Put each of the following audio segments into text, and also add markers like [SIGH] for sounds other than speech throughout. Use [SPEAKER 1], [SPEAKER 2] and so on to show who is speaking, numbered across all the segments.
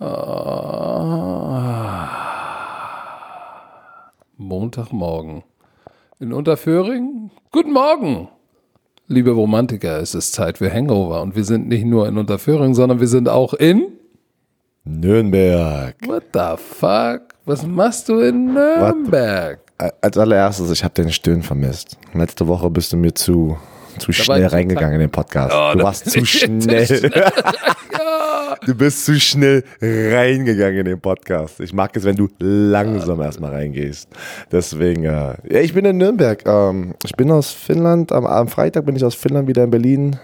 [SPEAKER 1] Ah. Montagmorgen. In Unterföhring? Guten Morgen! Liebe Romantiker, es ist Zeit für Hangover und wir sind nicht nur in Unterföhring, sondern wir sind auch in
[SPEAKER 2] Nürnberg.
[SPEAKER 1] What the fuck? Was machst du in Nürnberg?
[SPEAKER 2] Als allererstes, ich habe den Stöhnen vermisst. Letzte Woche bist du mir zu, zu schnell reingegangen in den Podcast.
[SPEAKER 1] Oh,
[SPEAKER 2] du warst [LAUGHS] zu schnell. Du bist zu schnell reingegangen in den Podcast. Ich mag es, wenn du langsam erstmal reingehst. Deswegen, äh, ja, ich bin in Nürnberg. Ähm, ich bin aus Finnland. Am, am Freitag bin ich aus Finnland wieder in Berlin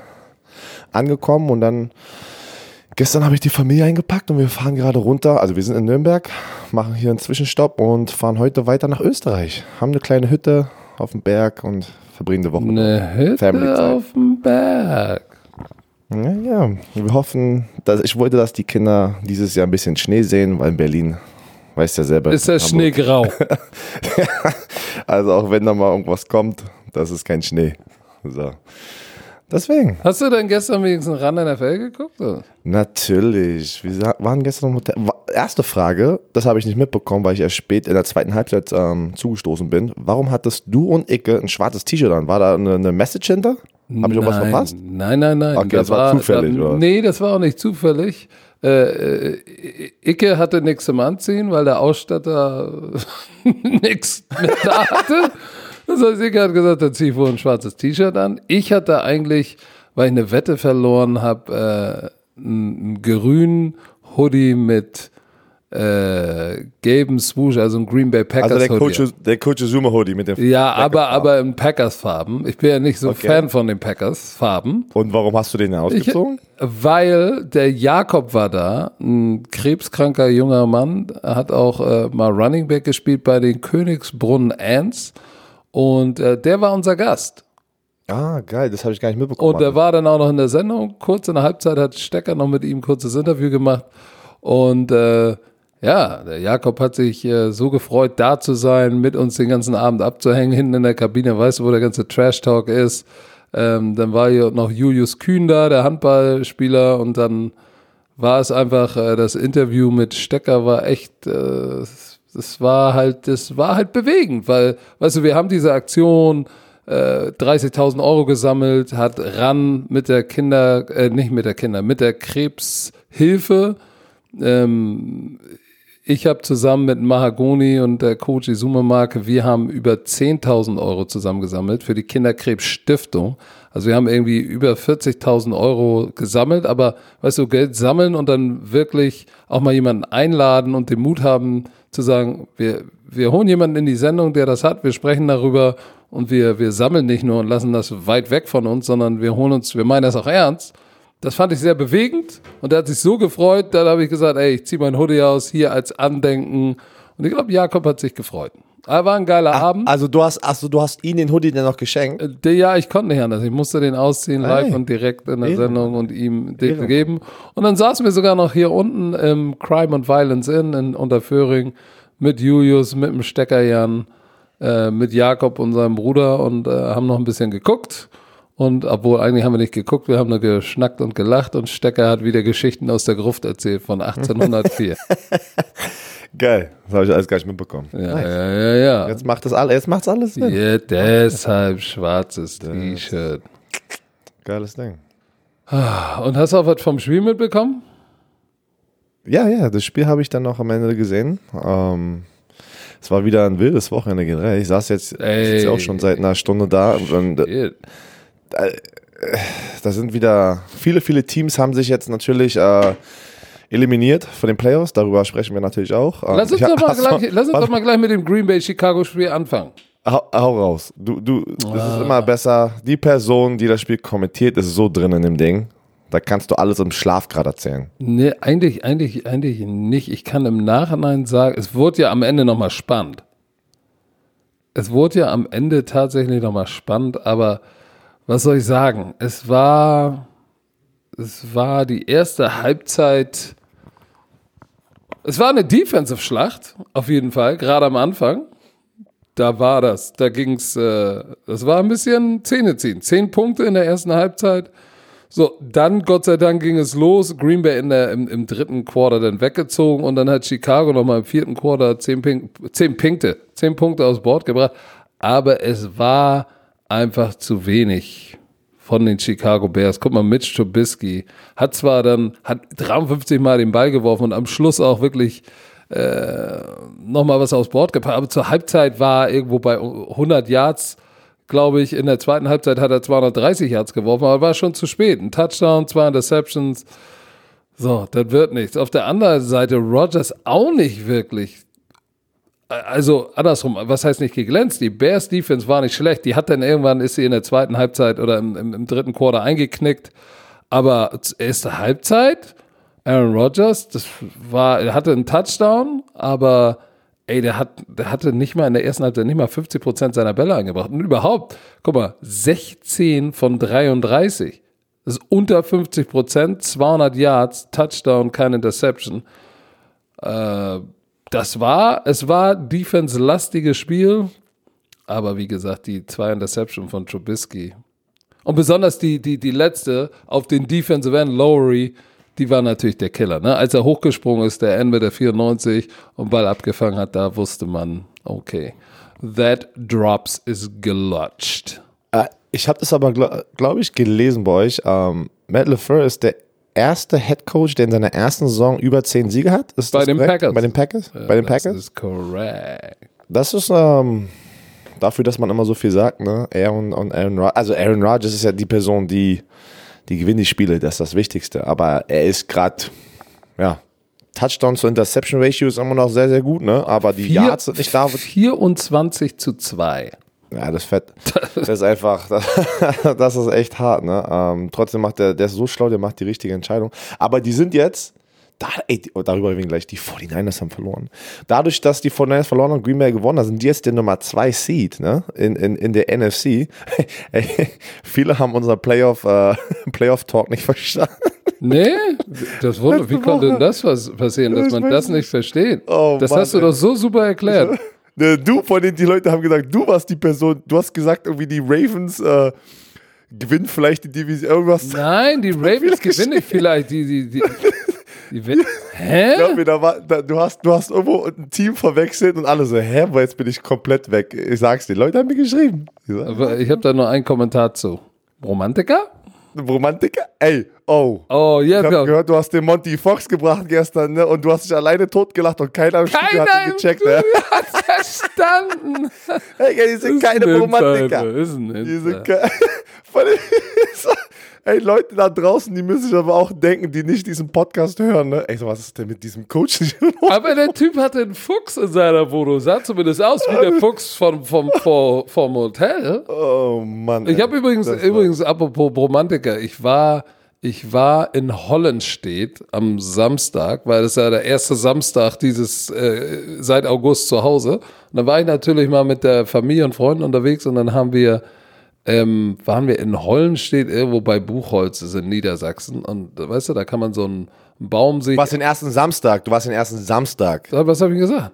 [SPEAKER 2] angekommen und dann gestern habe ich die Familie eingepackt und wir fahren gerade runter. Also wir sind in Nürnberg, machen hier einen Zwischenstopp und fahren heute weiter nach Österreich. Haben eine kleine Hütte auf dem Berg und verbringen die Woche.
[SPEAKER 1] Eine Hütte auf dem Berg.
[SPEAKER 2] Ja, ja, wir hoffen, dass ich wollte, dass die Kinder dieses Jahr ein bisschen Schnee sehen, weil in Berlin, weißt ja selber.
[SPEAKER 1] Ist der
[SPEAKER 2] Hamburg-
[SPEAKER 1] Schnee grau? [LAUGHS]
[SPEAKER 2] Also auch wenn da mal irgendwas kommt, das ist kein Schnee. So. Deswegen.
[SPEAKER 1] Hast du denn gestern wenigstens ran NFL geguckt? oder?
[SPEAKER 2] Natürlich. Wir waren gestern im Hotel. Erste Frage, das habe ich nicht mitbekommen, weil ich erst spät in der zweiten Halbzeit ähm, zugestoßen bin. Warum hattest du und Icke ein schwarzes T-Shirt an? War da eine, eine Message hinter? Habe ich irgendwas
[SPEAKER 1] Nein,
[SPEAKER 2] verpasst?
[SPEAKER 1] Nein, nein, nein.
[SPEAKER 2] Okay, das war zufällig, oder?
[SPEAKER 1] nee, das war auch nicht zufällig. Äh, äh, Icke hatte nichts zum Anziehen, weil der Ausstatter [LAUGHS] nichts mit da hatte. Das heißt, Icke hat gesagt, dann ziehe ich wohl ein schwarzes T-Shirt an. Ich hatte eigentlich, weil ich eine Wette verloren habe, äh, einen grünen Hoodie mit äh, gelben Swoosh, also ein Green Bay Packers
[SPEAKER 2] Also der
[SPEAKER 1] Hoodie.
[SPEAKER 2] Coach, der Coach Zuma Hoodie mit dem.
[SPEAKER 1] Ja, aber, aber in Packers-Farben. Ich bin ja nicht so
[SPEAKER 2] Okay.
[SPEAKER 1] Fan von den Packers-Farben.
[SPEAKER 2] Und warum hast du den denn
[SPEAKER 1] Ich,
[SPEAKER 2] ausgezogen?
[SPEAKER 1] weil der Jakob war da, ein krebskranker junger Mann, hat auch äh, mal Running Back gespielt bei den Königsbrunnen Ants und äh, der war unser Gast.
[SPEAKER 2] Ah, geil, das habe ich gar nicht mitbekommen.
[SPEAKER 1] Und der war dann auch noch in der Sendung. Kurz in der Halbzeit hat Stecker noch mit ihm ein kurzes Interview gemacht. Und äh, ja, der Jakob hat sich äh, so gefreut, da zu sein, mit uns den ganzen Abend abzuhängen, hinten in der Kabine. Weißt du, wo der ganze Trash-Talk ist? Ähm, dann war hier noch Julius Kühn da, der Handballspieler. Und dann war es einfach, äh, das Interview mit Stecker war echt, äh, das war halt, das war halt bewegend, weil, weißt du, wir haben diese Aktion, äh, 30.000 Euro gesammelt, hat RAN mit der Kinder, äh, nicht mit der Kinder, mit der Krebshilfe. Ähm, ich habe zusammen mit Mahagoni und der Coach Izuma Marke, wir haben über 10.000 Euro zusammengesammelt für die Kinderkrebsstiftung. Also wir haben irgendwie über 40.000 Euro gesammelt, aber weißt du, Geld sammeln und dann wirklich auch mal jemanden einladen und den Mut haben zu sagen, wir, wir holen jemanden in die Sendung, der das hat, wir sprechen darüber und wir, wir sammeln nicht nur und lassen das weit weg von uns, sondern wir holen uns, wir meinen das auch ernst. Das fand ich sehr bewegend und er hat sich so gefreut, dann habe ich gesagt, ey, ich ziehe mein Hoodie aus, hier als Andenken. Und ich glaube, Jakob hat sich gefreut. Aber war ein geiler Abend.
[SPEAKER 2] Also du hast, also du hast ihn den Hoodie dann noch geschenkt.
[SPEAKER 1] Äh, Ja, ich konnte nicht anders. Ich musste den ausziehen live
[SPEAKER 2] Hey.
[SPEAKER 1] und direkt in der
[SPEAKER 2] Ehre.
[SPEAKER 1] Sendung und ihm den geben. Und dann saßen wir sogar noch hier unten im Crime and Violence Inn in Unterföhring mit Julius, mit dem Steckerjan, äh, mit Jakob und seinem Bruder und äh, haben noch ein bisschen geguckt. Und obwohl eigentlich haben wir nicht geguckt, wir haben nur geschnackt und gelacht und Stecker hat wieder Geschichten aus der Gruft erzählt von 1804. [LAUGHS]
[SPEAKER 2] Geil, das habe ich alles gar nicht mitbekommen.
[SPEAKER 1] ja, ja, ja, ja.
[SPEAKER 2] Jetzt macht das alles, jetzt macht's alles Sinn.
[SPEAKER 1] ja. Deshalb schwarzes T-Shirt.
[SPEAKER 2] Geiles Ding.
[SPEAKER 1] Und hast du auch was vom Spiel mitbekommen?
[SPEAKER 2] Ja, ja, das Spiel habe ich dann noch am Ende gesehen. Ähm, es war wieder ein wildes Wochenende generell. Ich saß jetzt,
[SPEAKER 1] Ey.
[SPEAKER 2] sitze auch schon seit einer Stunde da und äh, da sind wieder viele, viele Teams haben sich jetzt natürlich äh, eliminiert von den Playoffs. Darüber sprechen wir natürlich auch. Ähm,
[SPEAKER 1] Lass uns,
[SPEAKER 2] ich-
[SPEAKER 1] doch mal,
[SPEAKER 2] Achso, [LAUGHS]
[SPEAKER 1] gleich, lass uns doch mal gleich mit dem Green Bay Chicago Spiel anfangen.
[SPEAKER 2] hau, hau raus. Du, du, es
[SPEAKER 1] Ah.
[SPEAKER 2] ist immer besser. Die Person, die das Spiel kommentiert, ist so drin in dem Ding. Da kannst du alles im Schlaf gerade erzählen.
[SPEAKER 1] Nee, eigentlich, eigentlich, eigentlich nicht. Ich kann im Nachhinein sagen, es wurde ja am Ende nochmal spannend. Es wurde ja am Ende tatsächlich nochmal spannend, aber was soll ich sagen? Es war, es war die erste Halbzeit. Es war eine Defensive-Schlacht, auf jeden Fall, gerade am Anfang. Da war das, da ging's, äh, das war ein bisschen Zähne ziehen. Zehn Punkte in der ersten Halbzeit. So, dann Gott sei Dank ging es los. Green Bay in der, im, im dritten Quarter dann weggezogen und dann hat Chicago nochmal im vierten Quarter zehn, Pink, zehn Punkte, zehn Punkte aufs Board gebracht. Aber es war einfach zu wenig von den Chicago Bears. Guck mal, Mitch Trubisky hat zwar dann, hat 53 Mal den Ball geworfen und am Schluss auch wirklich äh, nochmal was aufs Board gepackt, aber zur Halbzeit war irgendwo bei 100 Yards, glaube ich, in der zweiten Halbzeit hat er 230 Yards geworfen, aber war schon zu spät. Ein Touchdown, zwei Interceptions, so, das wird nichts. Auf der anderen Seite Rogers auch nicht wirklich also andersrum, was heißt nicht geglänzt? Die Bears Defense war nicht schlecht. Die hat dann irgendwann, ist sie in der zweiten Halbzeit oder im, im, im dritten Quarter eingeknickt. Aber erste Halbzeit, Aaron Rodgers, das war, er hatte einen Touchdown, aber ey, der hat, der hatte nicht mal in der ersten Halbzeit nicht mal 50 Prozent seiner Bälle angebracht. Und überhaupt, guck mal, 16 von 33. Das ist unter 50 Prozent, 200 Yards, Touchdown, keine Interception. Äh, das war, es war defense-lastiges Spiel, aber wie gesagt, die zwei Interception von Trubisky und besonders die, die, die letzte auf den Defensive End, Lowry, die war natürlich der Killer. Ne? Als er hochgesprungen ist, der Ende der 94 und Ball abgefangen hat, da wusste man, okay, that drops is gelutscht.
[SPEAKER 2] Äh, ich habe das aber, glaube glaub ich, gelesen bei euch. Ähm, Matt LeFleur ist der erste Head Coach, der in seiner ersten Saison über zehn Siege hat?
[SPEAKER 1] Ist Bei den korrekt? Packers.
[SPEAKER 2] Bei den Packers?
[SPEAKER 1] Ja,
[SPEAKER 2] Bei den
[SPEAKER 1] das
[SPEAKER 2] Packers?
[SPEAKER 1] Das ist korrekt.
[SPEAKER 2] Das ist ähm, dafür, dass man immer so viel sagt, ne? Aaron und Aaron Rodgers. Also Aaron Rodgers ist ja die Person, die, die gewinnt die Spiele, das ist das Wichtigste. Aber er ist gerade, ja, Touchdown zu Interception Ratio ist immer noch sehr, sehr gut, ne? Aber die
[SPEAKER 1] Vier,
[SPEAKER 2] Yards sind nicht da.
[SPEAKER 1] 24 zu 2.
[SPEAKER 2] Ja, das Fett. Das ist einfach, das, [LAUGHS] das ist echt hart, ne? Ähm, trotzdem macht der, der ist so schlau, der macht die richtige Entscheidung. Aber die sind jetzt, da, ey, darüber reden wir gleich, die 49ers haben verloren. Dadurch, dass die 49ers verloren haben und Green Bay gewonnen haben, sind die jetzt der Nummer 2 Seed, ne? In, in, in der NFC. [LAUGHS] Ey, viele haben unser Playoff, äh, [LAUGHS] Playoff-Talk nicht verstanden.
[SPEAKER 1] Nee, das wurde, wie konnte denn das was passieren, dass man das nicht versteht?
[SPEAKER 2] Oh,
[SPEAKER 1] das
[SPEAKER 2] Mann,
[SPEAKER 1] hast du doch so super erklärt.
[SPEAKER 2] Ne, Du, von denen die Leute haben gesagt, du warst die Person, du hast gesagt, irgendwie die Ravens äh, gewinnen vielleicht die Division, irgendwas.
[SPEAKER 1] Nein, die [LAUGHS] Ravens gewinnen vielleicht. Die, die, die, die, win- [LAUGHS] Hä?
[SPEAKER 2] Glaub mir, da war, da, du, hast, du hast irgendwo ein Team verwechselt und alle so, hä, aber jetzt bin ich komplett weg. Ich sag's dir, Leute haben mir geschrieben. Ich sag,
[SPEAKER 1] Aber ich habe da nur einen Kommentar zu. Romantiker?
[SPEAKER 2] Romantiker? Ey, oh.
[SPEAKER 1] Oh,
[SPEAKER 2] Ich
[SPEAKER 1] jetzt
[SPEAKER 2] habe
[SPEAKER 1] kommt.
[SPEAKER 2] gehört, du hast den Monty Fox gebracht gestern, ne? Und du hast dich alleine totgelacht und keiner im Studio hat
[SPEAKER 1] Keiner
[SPEAKER 2] ihn gecheckt, ne? [LAUGHS]
[SPEAKER 1] hat verstanden.
[SPEAKER 2] Ey, die sind keine
[SPEAKER 1] ein
[SPEAKER 2] Romantiker. Die sind
[SPEAKER 1] Insider. [LAUGHS] [LAUGHS]
[SPEAKER 2] Ey, Leute da draußen, die müssen sich aber auch denken, die nicht diesen Podcast hören, ne? Ey, so, was ist denn mit diesem Coach?
[SPEAKER 1] Aber der Typ hatte einen Fuchs in seiner Wohnung. Sah zumindest aus wie der Fuchs vom, vom, vom, vom Hotel.
[SPEAKER 2] Oh Mann.
[SPEAKER 1] Ich
[SPEAKER 2] ey.
[SPEAKER 1] habe übrigens,
[SPEAKER 2] Das
[SPEAKER 1] übrigens, apropos Romantiker, ich war, ich war in Hollenstedt am Samstag, weil das ja der erste Samstag dieses äh, seit August zu Hause. Und dann war ich natürlich mal mit der Familie und Freunden unterwegs und dann haben wir, ähm, waren wir in Hollenstedt irgendwo bei Buchholz, ist in Niedersachsen. Und weißt du, da kann man so einen Baum sehen.
[SPEAKER 2] Du warst den ersten Samstag, du warst den ersten Samstag.
[SPEAKER 1] Was habe ich gesagt?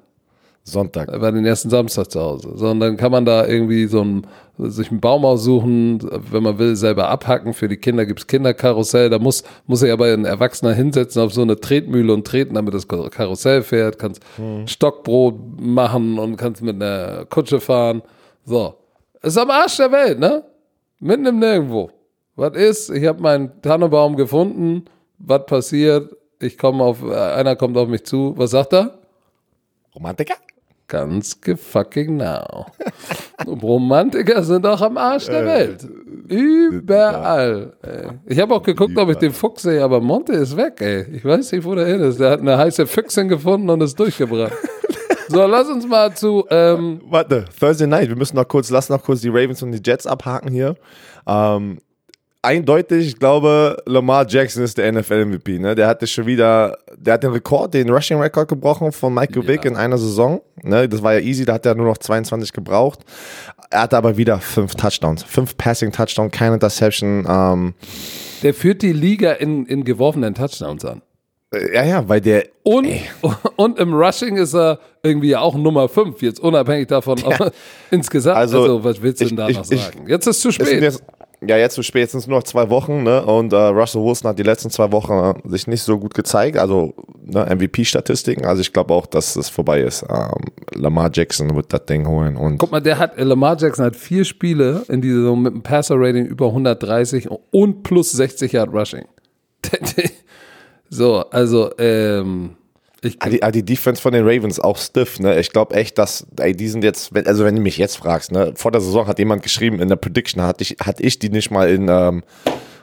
[SPEAKER 2] Sonntag.
[SPEAKER 1] Er war den ersten Samstag zu Hause. So, und dann kann man da irgendwie so einen, sich einen Baum aussuchen, wenn man will, selber abhacken. Für die Kinder gibt's Kinderkarussell. Da muss, muss sich aber ein Erwachsener hinsetzen auf so eine Tretmühle und treten, damit das Karussell fährt. Kannst Stockbrot machen und kannst mit einer Kutsche fahren. So. Ist am Arsch der Welt, ne? Mitten im Nirgendwo. Was ist? Ich habe meinen Tannenbaum gefunden. Was passiert? Ich komme auf, einer kommt auf mich zu. Was sagt er?
[SPEAKER 2] Romantiker?
[SPEAKER 1] Ganz gefucking now. [LAUGHS] Romantiker sind auch am Arsch der Welt. Überall. Ey. Ich habe auch geguckt, ob ich den Fuchs sehe, aber Monte ist weg, ey. Ich weiß nicht, wo der hin ist. Der hat eine heiße Füchsin gefunden und ist durchgebracht. So, lass uns mal zu. Ähm,
[SPEAKER 2] Warte, Thursday Night, wir müssen noch kurz, lass noch kurz die Ravens und die Jets abhaken hier. Ähm, eindeutig, ich glaube, Lamar Jackson ist der NFL-MVP. Ne? Der hatte schon wieder, der hat den Rekord, den Rushing-Rekord gebrochen von Michael Vick in einer Saison. Ne? Das war ja easy, da hat er nur noch 22 gebraucht. Er hatte aber wieder fünf Touchdowns, fünf Passing-Touchdowns, keine Interception. Ähm,
[SPEAKER 1] der führt die Liga in, in geworfenen Touchdowns an.
[SPEAKER 2] Äh, ja, ja, weil der,
[SPEAKER 1] Und, [LAUGHS] und im Rushing ist er irgendwie auch Nummer 5, jetzt unabhängig davon, ob, [LAUGHS] insgesamt. Also,
[SPEAKER 2] Also,
[SPEAKER 1] was willst du denn da noch sagen? Jetzt ist zu
[SPEAKER 2] es sind
[SPEAKER 1] spät.
[SPEAKER 2] jetzt, ja, jetzt so spät, sind es nur noch zwei Wochen, ne? Und äh, Russell Wilson hat die letzten zwei Wochen äh, sich nicht so gut gezeigt, also ne, MVP-Statistiken. Also ich glaube auch, dass es vorbei ist. Ähm, Lamar Jackson wird das Ding holen. Und
[SPEAKER 1] Guck mal, der hat, äh, Lamar Jackson hat vier Spiele in dieser Saison mit einem Passer-Rating über 130 und plus 60 Yard Rushing. [LAUGHS] so, also, ähm, ich,
[SPEAKER 2] Ah, die, ah, die Defense von den Ravens auch stiff, ne? Ich glaube echt, dass, ey, die sind jetzt, wenn- also wenn du mich jetzt fragst, ne? Vor der Saison hat jemand geschrieben, in der Prediction hatte ich, hatte ich die nicht mal in, ähm,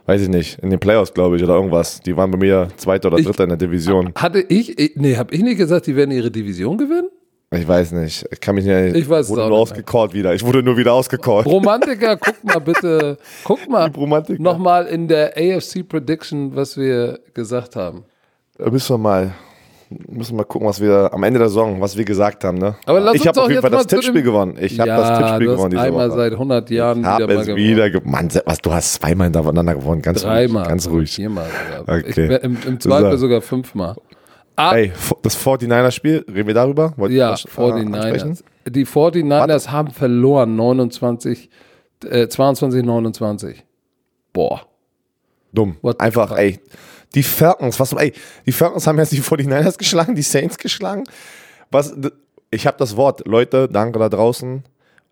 [SPEAKER 2] weiß ich nicht, in den Playoffs, glaube ich, oder irgendwas. Die waren bei mir Zweiter oder
[SPEAKER 1] Ich-
[SPEAKER 2] Dritter in der Division.
[SPEAKER 1] hatte ich, ich nee, habe ich nicht gesagt, die werden ihre Division gewinnen?
[SPEAKER 2] Ich weiß nicht. Ich kann mich nicht,
[SPEAKER 1] Ich weiß
[SPEAKER 2] wurde nur ausgecallt wieder. Ich wurde nur wieder ausgecallt.
[SPEAKER 1] Romantiker, guck mal bitte, guck [LAUGHS] mal
[SPEAKER 2] Romantiker.
[SPEAKER 1] nochmal in der AFC Prediction, was wir gesagt haben.
[SPEAKER 2] Da müssen wir mal, müssen wir mal gucken, was wir am Ende der Saison, was wir gesagt haben, ne?
[SPEAKER 1] Aber lass
[SPEAKER 2] ich habe auf jeden Fall
[SPEAKER 1] mal
[SPEAKER 2] das Tippspiel gewonnen. Ich habe
[SPEAKER 1] ja,
[SPEAKER 2] das Tippspiel gewonnen diese
[SPEAKER 1] einmal
[SPEAKER 2] Woche.
[SPEAKER 1] seit 100 Jahren
[SPEAKER 2] Ich habe
[SPEAKER 1] wieder mal
[SPEAKER 2] es
[SPEAKER 1] gewonnen.
[SPEAKER 2] wieder gewonnen. Mann, was, du hast zweimal hintereinander gewonnen. Ganz
[SPEAKER 1] Dreimal.
[SPEAKER 2] ruhig. Ganz ruhig.
[SPEAKER 1] Viermal.
[SPEAKER 2] Okay.
[SPEAKER 1] Ich, im, Im Zweifel
[SPEAKER 2] So.
[SPEAKER 1] sogar fünfmal. Ah,
[SPEAKER 2] Ey, das 49er-Spiel, reden wir darüber? Wollt
[SPEAKER 1] ja,
[SPEAKER 2] das, äh, ansprechen?
[SPEAKER 1] 49ers. Die 49ers haben verloren 29, äh, 22, 29. Boah.
[SPEAKER 2] Dumm.
[SPEAKER 1] What
[SPEAKER 2] Einfach, ey. Die Falcons, was, ey, die Falcons haben jetzt die 49ers [LAUGHS] geschlagen, die Saints geschlagen. Was, ich habe das Wort, Leute, danke da draußen.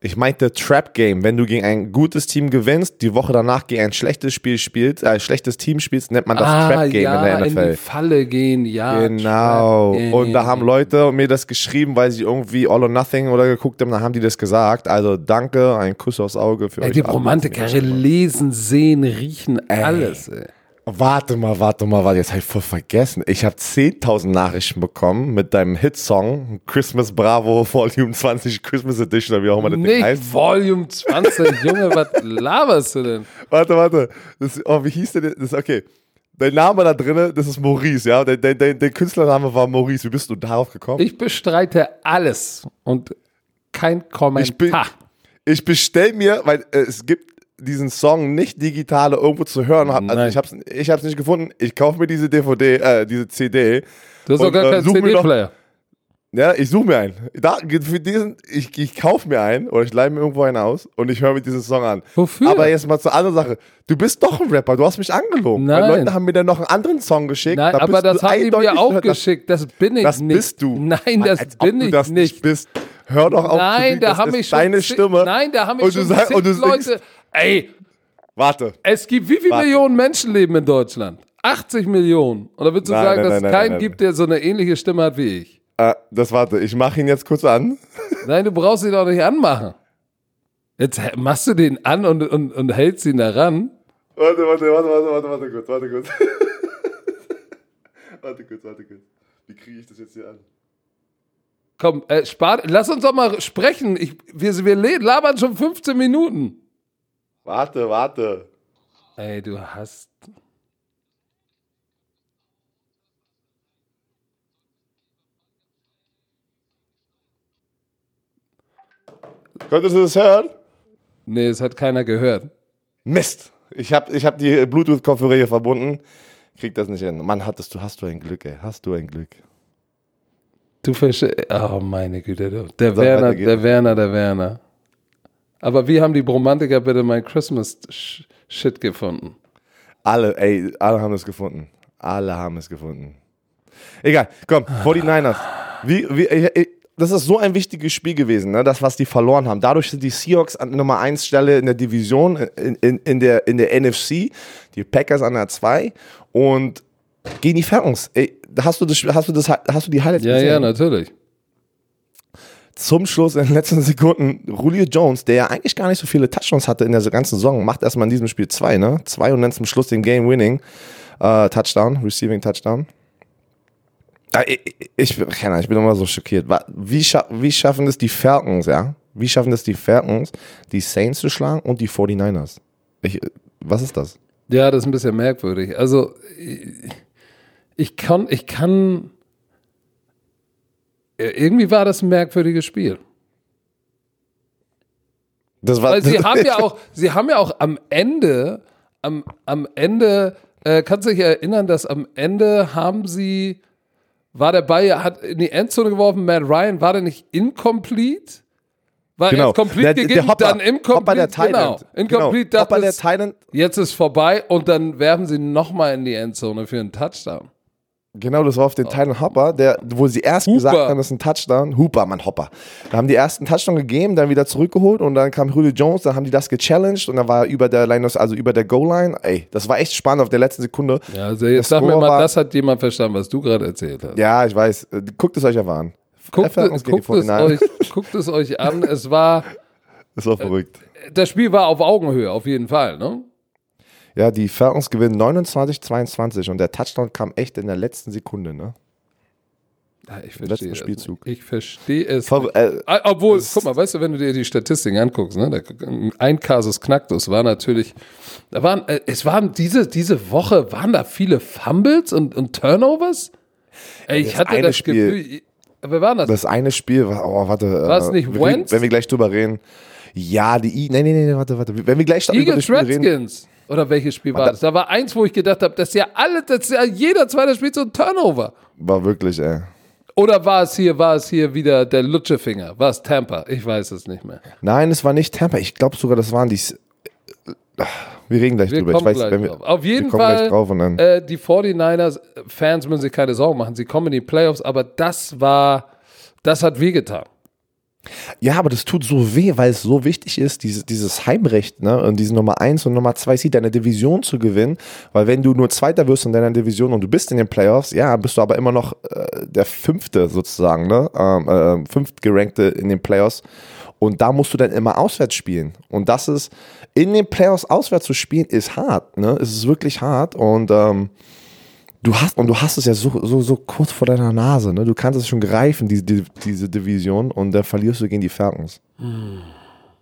[SPEAKER 2] Ich meinte Trap Game. Wenn du gegen ein gutes Team gewinnst, die Woche danach gegen ein schlechtes Spiel spielst, äh, ein schlechtes Team spielst, nennt man das Trap Game
[SPEAKER 1] Ah, ja,
[SPEAKER 2] in der NFL.
[SPEAKER 1] die Falle gehen, ja.
[SPEAKER 2] Genau. Und da haben. Leute mir das geschrieben, weil sie irgendwie All or Nothing oder geguckt haben, dann haben die das gesagt. Also danke, ein Kuss aufs Auge für
[SPEAKER 1] Ey,
[SPEAKER 2] euch.
[SPEAKER 1] die. Romantiker lesen, sehen, riechen, alles. Ey.
[SPEAKER 2] Warte mal, warte mal, warte, jetzt habe ich voll vergessen. Ich habe 10.000 Nachrichten bekommen mit deinem Hitsong Christmas Bravo Volume 20 Christmas Edition, oder wie auch immer das Ding
[SPEAKER 1] Nicht
[SPEAKER 2] heißt.
[SPEAKER 1] Volume 20, Junge, was laberst du denn?
[SPEAKER 2] Warte, warte. Das, oh, wie hieß der denn? Das, okay. Dein Name da drinne, das ist Maurice, ja? Dein, dein, dein, dein Künstlername war Maurice. Wie bist du darauf gekommen?
[SPEAKER 1] Ich bestreite alles und kein Kommentar.
[SPEAKER 2] Ich bestell mir, weil äh, es gibt diesen Song nicht digital irgendwo zu hören. Hab, also
[SPEAKER 1] Nein.
[SPEAKER 2] ich hab's, ich hab's nicht gefunden. Ich kaufe mir diese DVD, äh, diese CD.
[SPEAKER 1] du hast
[SPEAKER 2] und,
[SPEAKER 1] gar
[SPEAKER 2] äh,
[SPEAKER 1] keinen CD-Player.
[SPEAKER 2] Ja, ich suche mir einen. Da, für diesen, ich, ich kaufe mir einen oder ich leihe mir irgendwo einen aus und ich höre mir diesen Song an.
[SPEAKER 1] Wofür?
[SPEAKER 2] Aber jetzt mal zur anderen Sache. Du bist doch ein Rapper, du hast mich angelogen. Weil
[SPEAKER 1] Nein.
[SPEAKER 2] Leute haben mir dann noch einen anderen Song geschickt.
[SPEAKER 1] Nein,
[SPEAKER 2] da
[SPEAKER 1] aber das
[SPEAKER 2] du
[SPEAKER 1] ihm
[SPEAKER 2] eindeutig-
[SPEAKER 1] mir auch
[SPEAKER 2] das-
[SPEAKER 1] geschickt. Das bin ich
[SPEAKER 2] Das
[SPEAKER 1] nicht.
[SPEAKER 2] bist du.
[SPEAKER 1] Nein, das
[SPEAKER 2] Als
[SPEAKER 1] bin
[SPEAKER 2] du
[SPEAKER 1] ich
[SPEAKER 2] das
[SPEAKER 1] nicht.
[SPEAKER 2] bist. Hör doch auf.
[SPEAKER 1] Nein, da
[SPEAKER 2] das
[SPEAKER 1] haben mich schon
[SPEAKER 2] deine Stimme.
[SPEAKER 1] Nein, da haben mich
[SPEAKER 2] Und du
[SPEAKER 1] schon
[SPEAKER 2] sag- und du
[SPEAKER 1] Leute.
[SPEAKER 2] singst-
[SPEAKER 1] Ey,
[SPEAKER 2] Warte.
[SPEAKER 1] es gibt wie viele
[SPEAKER 2] Warte.
[SPEAKER 1] Millionen Menschen leben in Deutschland? 80 Millionen. Oder willst du
[SPEAKER 2] Nein,
[SPEAKER 1] sagen,
[SPEAKER 2] nein,
[SPEAKER 1] dass es
[SPEAKER 2] nein,
[SPEAKER 1] keinen
[SPEAKER 2] nein,
[SPEAKER 1] gibt, der so eine ähnliche Stimme hat wie ich?
[SPEAKER 2] Äh, das warte. Ich mache ihn jetzt kurz an. [LAUGHS]
[SPEAKER 1] Nein, du brauchst ihn doch nicht anmachen. Jetzt machst du den an und, und, und hältst ihn da ran.
[SPEAKER 2] Warte, warte, warte, warte, warte, warte kurz, warte kurz. [LAUGHS] warte kurz, warte kurz. Wie kriege ich das jetzt hier an?
[SPEAKER 1] Komm, äh, spar, lass uns doch mal sprechen. Ich, wir, wir labern schon 15 Minuten.
[SPEAKER 2] Warte, warte.
[SPEAKER 1] Ey, du hast.
[SPEAKER 2] Konntest du das hören?
[SPEAKER 1] Nee, es hat keiner gehört.
[SPEAKER 2] Mist. Ich habe ich hab die Bluetooth-Kopfhörer hier verbunden. Krieg das nicht hin. Mann, hattest du, hast du ein Glück, ey. Hast du ein Glück.
[SPEAKER 1] Du verstehst. Oh, meine Güte. Du. Der Werner,
[SPEAKER 2] weiter geht's.
[SPEAKER 1] der Werner, der Werner. Aber wie haben die Bromantiker bitte mein Christmas-Shit gefunden?
[SPEAKER 2] Alle, ey, alle haben es gefunden. Alle haben es gefunden. Egal, komm, 49ers. Wie, wie, ich, das ist so ein wichtiges Spiel gewesen, ne? das, was die verloren haben. Dadurch sind die Seahawks an Nummer 1 Stelle in der Division, in, in, in, der, in der NFC, die Packers an der 2 und gegen die Falcons. Ey, hast du das, hast du das, hast du die Highlights
[SPEAKER 1] Ja,
[SPEAKER 2] gesehen?
[SPEAKER 1] ja, natürlich.
[SPEAKER 2] Zum Schluss in den letzten Sekunden Julio Jones, der ja eigentlich gar nicht so viele Touchdowns hatte in der ganzen Saison, macht erstmal in diesem Spiel zwei, ne? Zwei und dann zum Schluss den Game-Winning äh, Touchdown, Receiving Touchdown. Ich, ich, ich, ich bin immer so schockiert. Wie, scha wie schaffen es die Falcons, ja? Wie schaffen es die Falcons, die Saints zu schlagen und die 49ers? Ich, was ist das?
[SPEAKER 1] Ja, das ist ein bisschen merkwürdig. Also, ich, ich kann, ich kann. Irgendwie war das ein merkwürdiges Spiel.
[SPEAKER 2] Das war,
[SPEAKER 1] Weil sie [LAUGHS] haben ja auch, sie haben ja auch am Ende, am, am Ende, äh, kannst du dich erinnern, dass am Ende haben sie, war der Ball, hat in die Endzone geworfen, Matt Ryan, war der nicht incomplete? War
[SPEAKER 2] Genau.
[SPEAKER 1] erst complete
[SPEAKER 2] Der- der
[SPEAKER 1] gegeben,
[SPEAKER 2] Hopper.
[SPEAKER 1] dann incomplete.
[SPEAKER 2] Hopper der
[SPEAKER 1] genau. Incomplete,
[SPEAKER 2] Genau. Hopper
[SPEAKER 1] das
[SPEAKER 2] der
[SPEAKER 1] jetzt ist vorbei und dann werfen sie nochmal in die Endzone für einen Touchdown.
[SPEAKER 2] Genau, das war auf den Tylen Hopper, der, wo sie erst
[SPEAKER 1] Hooper.
[SPEAKER 2] gesagt haben, das ist ein Touchdown. Hooper, Mann, Hopper. Da haben die ersten Touchdown gegeben, dann wieder zurückgeholt und dann kam Julio Jones, dann haben die das gechallenged und dann war er über der Line, also über der Goal-Line. Ey, das war echt spannend auf der letzten Sekunde.
[SPEAKER 1] Ja, also jetzt sag mir mal,
[SPEAKER 2] war-
[SPEAKER 1] das hat jemand verstanden, was du gerade erzählt hast.
[SPEAKER 2] Ja, ich weiß. Äh, Guckt es euch einfach an.
[SPEAKER 1] Guckt, es, guckt, es
[SPEAKER 2] 49ers.
[SPEAKER 1] euch, guckt es euch an. Es war, [LAUGHS]
[SPEAKER 2] Das war verrückt.
[SPEAKER 1] das Spiel war auf Augenhöhe, auf jeden Fall. Ne?
[SPEAKER 2] Ja, die Falcons gewinnen 29-22 und der Touchdown kam echt in der letzten Sekunde, ne?
[SPEAKER 1] Ja, ich
[SPEAKER 2] Letzten
[SPEAKER 1] verstehe es.
[SPEAKER 2] Spielzug.
[SPEAKER 1] Ich verstehe es.
[SPEAKER 2] Ver äh,
[SPEAKER 1] Ah, Obwohl, guck mal, weißt du, wenn du dir die Statistiken anguckst, ne, ein Kasus Knacktus war natürlich, da waren, äh, es waren diese, diese Woche, waren da viele Fumbles und, und Turnovers? Ey, ich
[SPEAKER 2] das
[SPEAKER 1] hatte das
[SPEAKER 2] Spiel-
[SPEAKER 1] Gefühl, wer war das?
[SPEAKER 2] Das eine Spiel oh, warte.
[SPEAKER 1] War es
[SPEAKER 2] äh,
[SPEAKER 1] nicht Wentz?
[SPEAKER 2] Wenn wir gleich drüber reden. Ja, die I, nee, nee, nee, warte, warte. Wenn wir gleich über das
[SPEAKER 1] Eagles
[SPEAKER 2] Spiel reden.
[SPEAKER 1] Oder welches Spiel war
[SPEAKER 2] da-
[SPEAKER 1] das? Da war eins, wo ich gedacht habe, das ist ja alle, das ist ja jeder zweite Spiel so ein Turnover.
[SPEAKER 2] War wirklich, ey.
[SPEAKER 1] Oder war es hier, war es hier wieder der Lutschefinger? War es Tampa? Ich weiß es nicht mehr.
[SPEAKER 2] Nein, es war nicht Tampa. Ich glaube sogar, das waren die. S- Wir reden gleich
[SPEAKER 1] Wir
[SPEAKER 2] drüber.
[SPEAKER 1] kommen
[SPEAKER 2] ich weiß,
[SPEAKER 1] gleich
[SPEAKER 2] wenn wir,
[SPEAKER 1] drauf. Auf jeden
[SPEAKER 2] wir kommen gleich
[SPEAKER 1] Fall,
[SPEAKER 2] drauf und dann.
[SPEAKER 1] äh, die 49ers-Fans müssen sich keine Sorgen machen. Sie kommen in die Playoffs, aber das war, das hat wehgetan.
[SPEAKER 2] Ja, aber das tut so weh, weil es so wichtig ist, dieses, dieses Heimrecht, ne? Und diese Nummer 1 und Nummer 2 Seed, deine Division zu gewinnen. Weil wenn du nur Zweiter wirst in deiner Division und du bist in den Playoffs, ja, bist du aber immer noch äh, der Fünfte sozusagen, ne? Ähm, äh, Fünftgerankte in den Playoffs. Und da musst du dann immer auswärts spielen. Und das ist, in den Playoffs auswärts zu spielen, ist hart, ne? Es ist wirklich hart. Und ähm, du hast, und du hast es ja so, so, so kurz vor deiner Nase, ne? Du kannst es schon greifen, diese, die, diese Division, und dann verlierst du gegen die Falcons.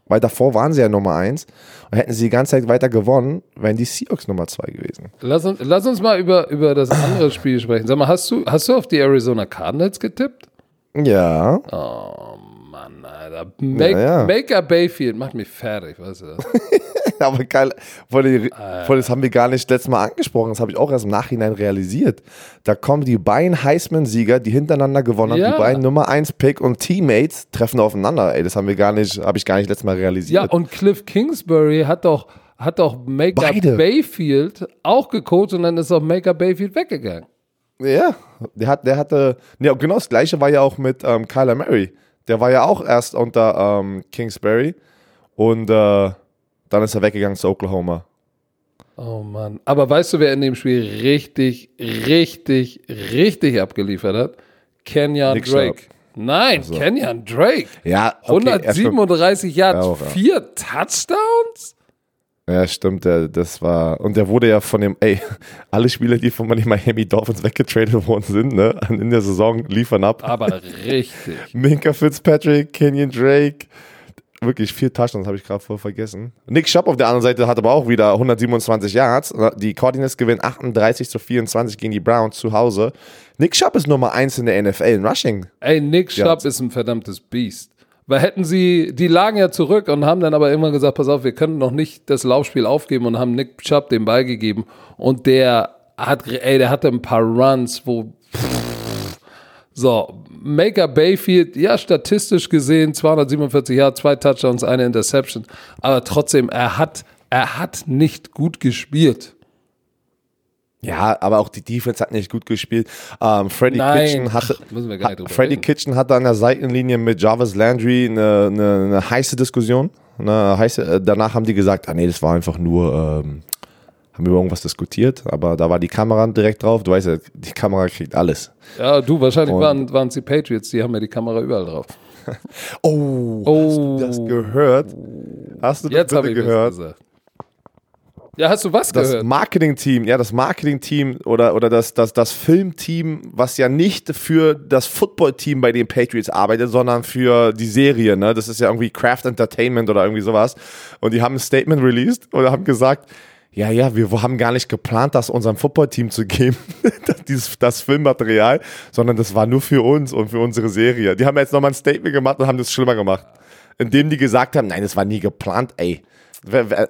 [SPEAKER 2] Weil davor waren sie ja Nummer eins und hätten sie die ganze Zeit weiter gewonnen, wären die Seahawks Nummer zwei gewesen.
[SPEAKER 1] Lass uns, lass uns mal über, über das andere [CLEARS THROAT] Spiel sprechen. Sag mal, hast du, hast du auf die Arizona Cardinals getippt?
[SPEAKER 2] Ja.
[SPEAKER 1] Oh Mann, Alter. Make,
[SPEAKER 2] Ja, ja.
[SPEAKER 1] Baker Bayfield macht mich fertig, weißt du das? [LAUGHS] [LAUGHS]
[SPEAKER 2] Aber geil, voll, die, voll, das haben wir gar nicht letztes Mal angesprochen, das habe ich auch erst im Nachhinein realisiert. Da kommen die beiden Heisman-Sieger, die hintereinander gewonnen haben,
[SPEAKER 1] Ja.
[SPEAKER 2] die beiden Nummer 1 Pick und Teammates treffen aufeinander. Ey, das haben wir gar nicht, habe ich gar nicht letztes Mal
[SPEAKER 1] Ja,
[SPEAKER 2] realisiert.
[SPEAKER 1] und Cliff Kingsbury hat doch, hat doch
[SPEAKER 2] Beide.
[SPEAKER 1] Bayfield auch gecoacht und dann ist auch Maker Bayfield weggegangen.
[SPEAKER 2] Ja, der, hat, der hatte, ja, genau das gleiche war ja auch mit ähm, Kyler Murray. Der war ja auch erst unter ähm, Kingsbury und äh, dann ist er weggegangen zu Oklahoma.
[SPEAKER 1] Oh Mann. Aber weißt du, wer in dem Spiel richtig, richtig, richtig abgeliefert hat? Kenyon
[SPEAKER 2] Nick
[SPEAKER 1] Drake.
[SPEAKER 2] Chubb.
[SPEAKER 1] Nein, Kenyon Drake.
[SPEAKER 2] Ja, okay, er stimmt.
[SPEAKER 1] 137 Yards,
[SPEAKER 2] ja.
[SPEAKER 1] vier Touchdowns?
[SPEAKER 2] Ja, stimmt, der, das war, und der wurde ja von dem, ey, [LAUGHS] alle Spieler, die von den Miami Dolphins weggetradet worden sind, ne, in der Saison liefern ab.
[SPEAKER 1] Aber richtig. [LAUGHS]
[SPEAKER 2] Minka Fitzpatrick, Kenyon Drake, wirklich vier Touchdowns, habe ich gerade voll vergessen. Nick Schapp auf der anderen Seite hat aber auch wieder 127 Yards. Die Cardinals gewinnen 38 zu 24 gegen die Browns zu Hause. Nick Schapp ist Nummer 1 in der NFL in Rushing.
[SPEAKER 1] Ey, Nick. Chubb ist ein verdammtes Biest. Weil hätten sie, die lagen ja zurück und haben dann aber irgendwann gesagt, pass auf, wir können noch nicht das Laufspiel aufgeben und haben Nick Chubb den Ball gegeben. Und der hat, ey, der hatte ein paar Runs, wo, so, Maker Bayfield, ja, statistisch gesehen 247 Jahre, zwei Touchdowns, eine Interception. Aber trotzdem, er hat, er hat nicht gut gespielt.
[SPEAKER 2] Ja, aber auch die Defense hat nicht gut gespielt. Ähm, Freddy
[SPEAKER 1] Nein,
[SPEAKER 2] Kitchen hatte,
[SPEAKER 1] drüber
[SPEAKER 2] Freddy
[SPEAKER 1] reden.
[SPEAKER 2] Kitchen hatte an der Seitenlinie mit Jarvis Landry eine, eine, eine heiße Diskussion. Eine heiße, äh, danach haben die gesagt, ah nee, das war einfach nur, ähm, haben über irgendwas diskutiert, aber da war die Kamera direkt drauf. Du weißt ja, die Kamera kriegt alles.
[SPEAKER 1] Ja, du, wahrscheinlich
[SPEAKER 2] Und-
[SPEAKER 1] waren es die Patriots, die haben ja die Kamera überall drauf.
[SPEAKER 2] Oh, [LAUGHS]
[SPEAKER 1] Oh,
[SPEAKER 2] hast du das gehört? Hast du das
[SPEAKER 1] Jetzt habe
[SPEAKER 2] bitte
[SPEAKER 1] ich
[SPEAKER 2] gehört?
[SPEAKER 1] Ja, hast du was
[SPEAKER 2] Das
[SPEAKER 1] gehört?
[SPEAKER 2] Marketing-Team, ja, das Marketing-Team oder, oder das, das, das Filmteam, was ja nicht für das Football-Team bei den Patriots arbeitet, sondern für die Serie, ne? Das ist ja irgendwie Craft Entertainment oder irgendwie sowas. Und die haben ein Statement released oder haben gesagt, ja, ja, wir haben gar nicht geplant, das unserem Football-Team zu geben, [LAUGHS] das, dieses, das Filmmaterial, sondern das war nur für uns und für unsere Serie. Die haben jetzt nochmal ein Statement gemacht und haben das schlimmer gemacht. Indem die gesagt haben, nein, das war nie geplant, ey.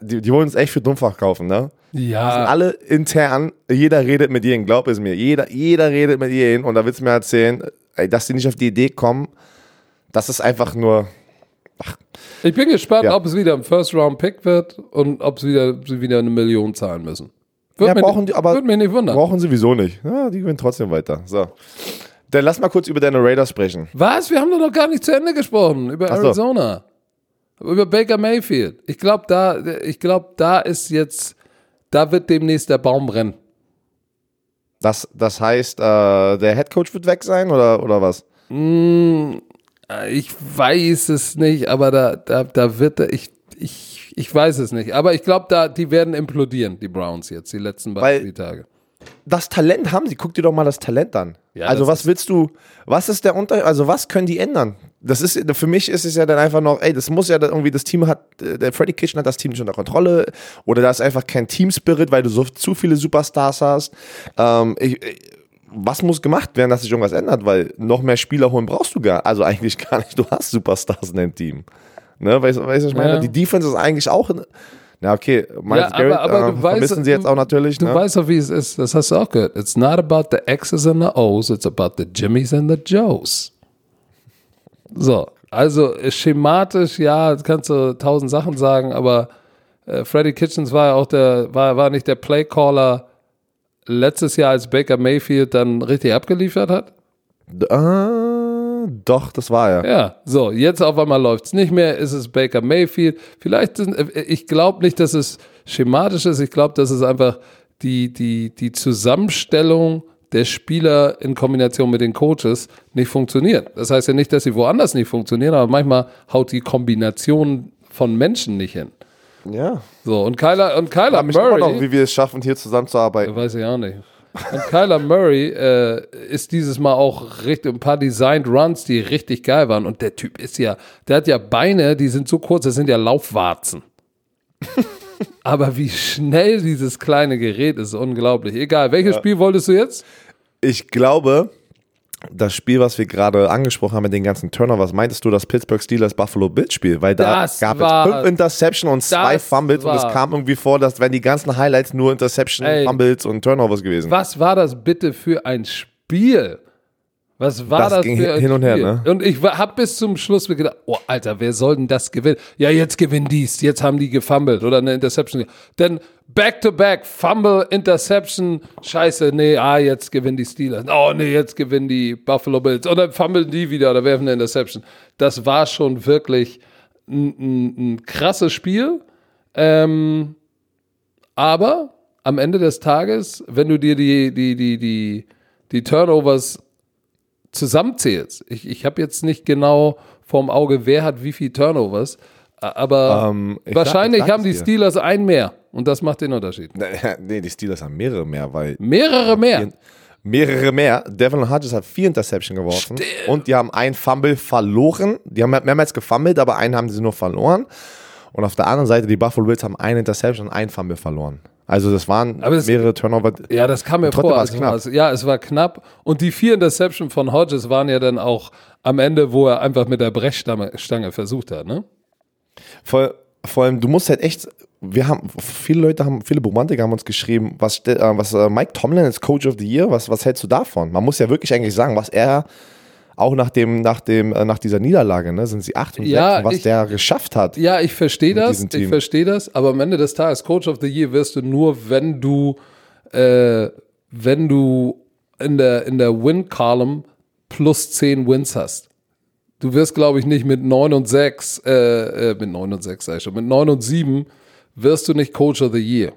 [SPEAKER 2] Die, die wollen uns echt für dumm verkaufen, ne?
[SPEAKER 1] ja,
[SPEAKER 2] alle intern, jeder redet mit jedem, glaub es mir. Jeder, jeder redet mit jedem und da willst du mir erzählen, ey, dass die nicht auf die Idee kommen, das ist einfach nur,
[SPEAKER 1] Ich bin gespannt,
[SPEAKER 2] Ja.
[SPEAKER 1] ob es wieder ein First-Round-Pick wird und ob sie wieder, sie wieder eine Million zahlen müssen. Würde
[SPEAKER 2] Ja,
[SPEAKER 1] mich,
[SPEAKER 2] brauchen die, aber
[SPEAKER 1] würde mich nicht wundern.
[SPEAKER 2] brauchen sie wieso nicht. Ja, die gewinnen trotzdem weiter. So. Dann lass mal kurz über deine Raiders sprechen.
[SPEAKER 1] Was? Wir haben doch noch gar nicht zu Ende gesprochen über
[SPEAKER 2] Ach so.
[SPEAKER 1] Arizona. Über Baker Mayfield. Ich glaube, da, ich glaube, da ist jetzt, da wird demnächst der Baum brennen.
[SPEAKER 2] Das, das heißt, äh, der Headcoach wird weg sein oder, oder was?
[SPEAKER 1] Ich weiß es nicht, aber da, da, da wird er, ich, ich, ich weiß es nicht. Aber ich glaube, da, die werden implodieren, die Browns jetzt, die letzten beiden Spieltage.
[SPEAKER 2] Das Talent haben sie. Guck dir doch mal das Talent an.
[SPEAKER 1] Ja,
[SPEAKER 2] also was willst du, was ist der Unterschied, also was können die ändern? Das ist, für mich ist es ja dann einfach noch, ey, das muss ja irgendwie, das Team hat, äh, der Freddy Kitchen hat das Team nicht unter Kontrolle oder da ist einfach kein Team-Spirit, weil du so zu viele Superstars hast. Ähm, ich, ich, was muss gemacht werden, dass sich irgendwas ändert? Weil noch mehr Spieler holen brauchst du gar, also eigentlich [LAUGHS] gar nicht. Du hast Superstars in deinem Team. Ne, weißt du, was ich meine?
[SPEAKER 1] Ja.
[SPEAKER 2] Die Defense ist eigentlich auch, na okay, Miles
[SPEAKER 1] Ja, aber-
[SPEAKER 2] Garrett
[SPEAKER 1] aber
[SPEAKER 2] äh,
[SPEAKER 1] du weißt-
[SPEAKER 2] vermissen sie jetzt auch natürlich.
[SPEAKER 1] Du
[SPEAKER 2] ne?
[SPEAKER 1] weißt doch, wie es ist. Das hast du auch gehört. It's not about the X's and the O's, it's about the Jimmys and the Joes. So, also äh, schematisch, ja, kannst du tausend Sachen sagen, aber äh, Freddy Kitchens war ja auch der, war, war nicht der Playcaller letztes Jahr, als Baker Mayfield dann richtig abgeliefert hat?
[SPEAKER 2] Ah, doch, das war er.
[SPEAKER 1] Ja, so, jetzt auf einmal läuft es nicht mehr, ist es Baker Mayfield. Vielleicht, sind, äh, ich glaube nicht, dass es schematisch ist, ich glaube, dass es einfach die, die, die Zusammenstellung der Spieler in Kombination mit den Coaches nicht funktioniert. Das heißt ja nicht, dass sie woanders nicht funktionieren, aber manchmal haut die Kombination von Menschen nicht hin.
[SPEAKER 2] Ja.
[SPEAKER 1] So, und Kyler, und
[SPEAKER 2] Ich
[SPEAKER 1] Kyler
[SPEAKER 2] frage mich immer noch,
[SPEAKER 1] Murray,
[SPEAKER 2] wie wir es schaffen, hier zusammenzuarbeiten.
[SPEAKER 1] weiß ich auch nicht. Und Kyler Murray äh, ist dieses Mal auch richtig, ein paar Designed Runs, die richtig geil waren. Und der Typ ist ja, der hat ja Beine, die sind so kurz, das sind ja Laufwarzen. [LAUGHS] Aber wie schnell dieses kleine Gerät ist, unglaublich. Egal, welches Spiel wolltest du jetzt?
[SPEAKER 2] Ich glaube, das Spiel, was wir gerade angesprochen haben mit den ganzen Turnovers, meintest du das Pittsburgh Steelers Buffalo Bills Spiel? Weil da
[SPEAKER 1] Das
[SPEAKER 2] gab
[SPEAKER 1] war-
[SPEAKER 2] es fünf Interception und zwei Fumbles und es
[SPEAKER 1] war-
[SPEAKER 2] kam irgendwie vor, dass wenn die ganzen Highlights nur Interception,
[SPEAKER 1] Ey.
[SPEAKER 2] Fumbles und Turnovers gewesen.
[SPEAKER 1] Was war das bitte für ein Spiel? Was war
[SPEAKER 2] Das
[SPEAKER 1] das,
[SPEAKER 2] ging hin und her, ne?
[SPEAKER 1] Und ich habe bis zum Schluss mir gedacht, oh Alter, wer soll denn das gewinnen? Ja, jetzt gewinnen dies, jetzt haben die gefummelt oder eine Interception. Dann back to back, Fumble, Interception, scheiße, nee, ah, jetzt gewinnen die Steelers. Oh nee, jetzt gewinnen die Buffalo Bills. Oder fummeln die wieder oder werfen eine Interception. Das war schon wirklich ein, ein, ein krasses Spiel. Ähm, aber am Ende des Tages, wenn du dir die, die, die, die, die Turnovers zusammenzählst, ich, ich habe jetzt nicht genau vorm Auge, wer hat wie viel Turnovers, aber
[SPEAKER 2] Ähm, ich
[SPEAKER 1] wahrscheinlich
[SPEAKER 2] sag-
[SPEAKER 1] haben die
[SPEAKER 2] sag's dir.
[SPEAKER 1] Steelers einen mehr und das macht den Unterschied.
[SPEAKER 2] Nee, die Steelers haben mehrere mehr, weil
[SPEAKER 1] Mehrere mehr.
[SPEAKER 2] mehrere mehr. Devin Hodges hat vier Interception geworfen und die haben einen Fumble verloren. Die haben mehrmals gefummelt, aber einen haben sie nur verloren. Und auf der anderen Seite, die Buffalo Bills haben eine Interception und einen Fumble verloren. Also das waren
[SPEAKER 1] Aber es-
[SPEAKER 2] mehrere Turnover.
[SPEAKER 1] Ja, das kam mir vor.
[SPEAKER 2] war es
[SPEAKER 1] Also,
[SPEAKER 2] knapp.
[SPEAKER 1] also, ja, es war knapp. Und die vier Interception von Hodges waren ja dann auch am Ende, wo er einfach mit der Brechstange Stange versucht hat, ne?
[SPEAKER 2] Vor, vor allem, du musst halt echt, wir haben, viele Leute haben, viele Romantiker haben uns geschrieben, was, äh, was äh, Mike Tomlin als Coach of the Year, was, was hältst du davon? Man muss ja wirklich eigentlich sagen, was er auch nach dem, nach dem, äh, nach dieser Niederlage, ne, sind sie 8 und 6,
[SPEAKER 1] Ja,
[SPEAKER 2] was
[SPEAKER 1] ich-
[SPEAKER 2] der geschafft hat.
[SPEAKER 1] Ja, ich verstehe das. Ich verstehe das. Aber am Ende des Tages, Coach of the Year wirst du nur, wenn du, äh, wenn du in der, in der Win-Column plus 10 Wins hast. Du wirst, glaube ich, nicht mit 9 und 6, äh, äh, mit 9 und 6 sag ich schon, mit 9 und 7 wirst du nicht Coach of the Year.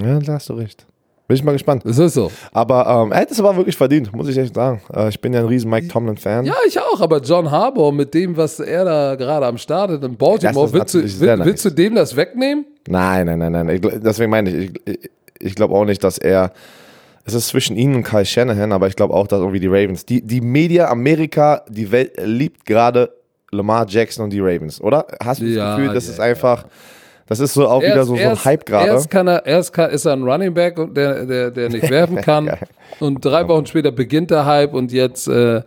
[SPEAKER 2] Ja, da hast du recht. Bin ich mal gespannt.
[SPEAKER 1] Das ist so.
[SPEAKER 2] Aber ähm, er hat es aber wirklich verdient, muss ich echt sagen. Äh, ich bin ja ein riesen Mike Tomlin-Fan.
[SPEAKER 1] Ja, ich auch, aber John Harbour mit dem, was er da gerade am Start hat in Baltimore, willst du, will, willst du dem das wegnehmen?
[SPEAKER 2] Nein, nein, nein, nein. Ich, deswegen meine ich, ich, ich, glaube auch nicht, dass er. Es ist zwischen ihnen und Kyle Shanahan, aber ich glaube auch, dass irgendwie die Ravens. Die, die Media Amerika, die Welt liebt gerade Lamar Jackson und die Ravens, oder? Hast du das
[SPEAKER 1] Ja,
[SPEAKER 2] Gefühl, das
[SPEAKER 1] ja,
[SPEAKER 2] ist einfach. Das ist so auch wieder so, so ein Hype gerade.
[SPEAKER 1] Erst, kann er, erst kann, ist er ein Running Back, und der, der, der nicht werfen [LAUGHS] kann. Und drei Wochen später beginnt der Hype und jetzt äh,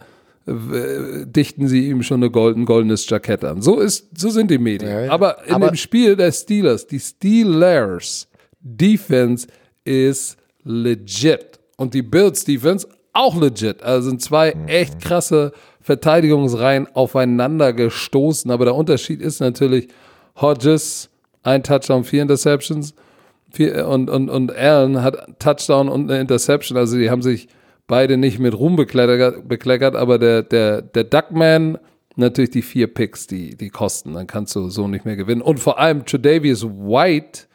[SPEAKER 1] dichten sie ihm schon eine golden, goldenes Jackett an. So, ist, so sind die Medien.
[SPEAKER 2] Ja, ja.
[SPEAKER 1] Aber in
[SPEAKER 2] Aber-
[SPEAKER 1] dem Spiel der Steelers, die Steelers Defense ist legit. Und die Bills Defense auch legit. Also sind zwei
[SPEAKER 2] Mhm.
[SPEAKER 1] echt krasse Verteidigungsreihen aufeinander gestoßen. Aber der Unterschied ist natürlich, Hodges, ein Touchdown, vier Interceptions. Vier, und, und, und Allen hat Touchdown und eine Interception. Also die haben sich beide nicht mit Ruhm bekleckert, bekleckert aber der, der, der Duckman natürlich die vier Picks, die, die kosten. Dann kannst du so nicht mehr gewinnen. Und vor allem Tredavious White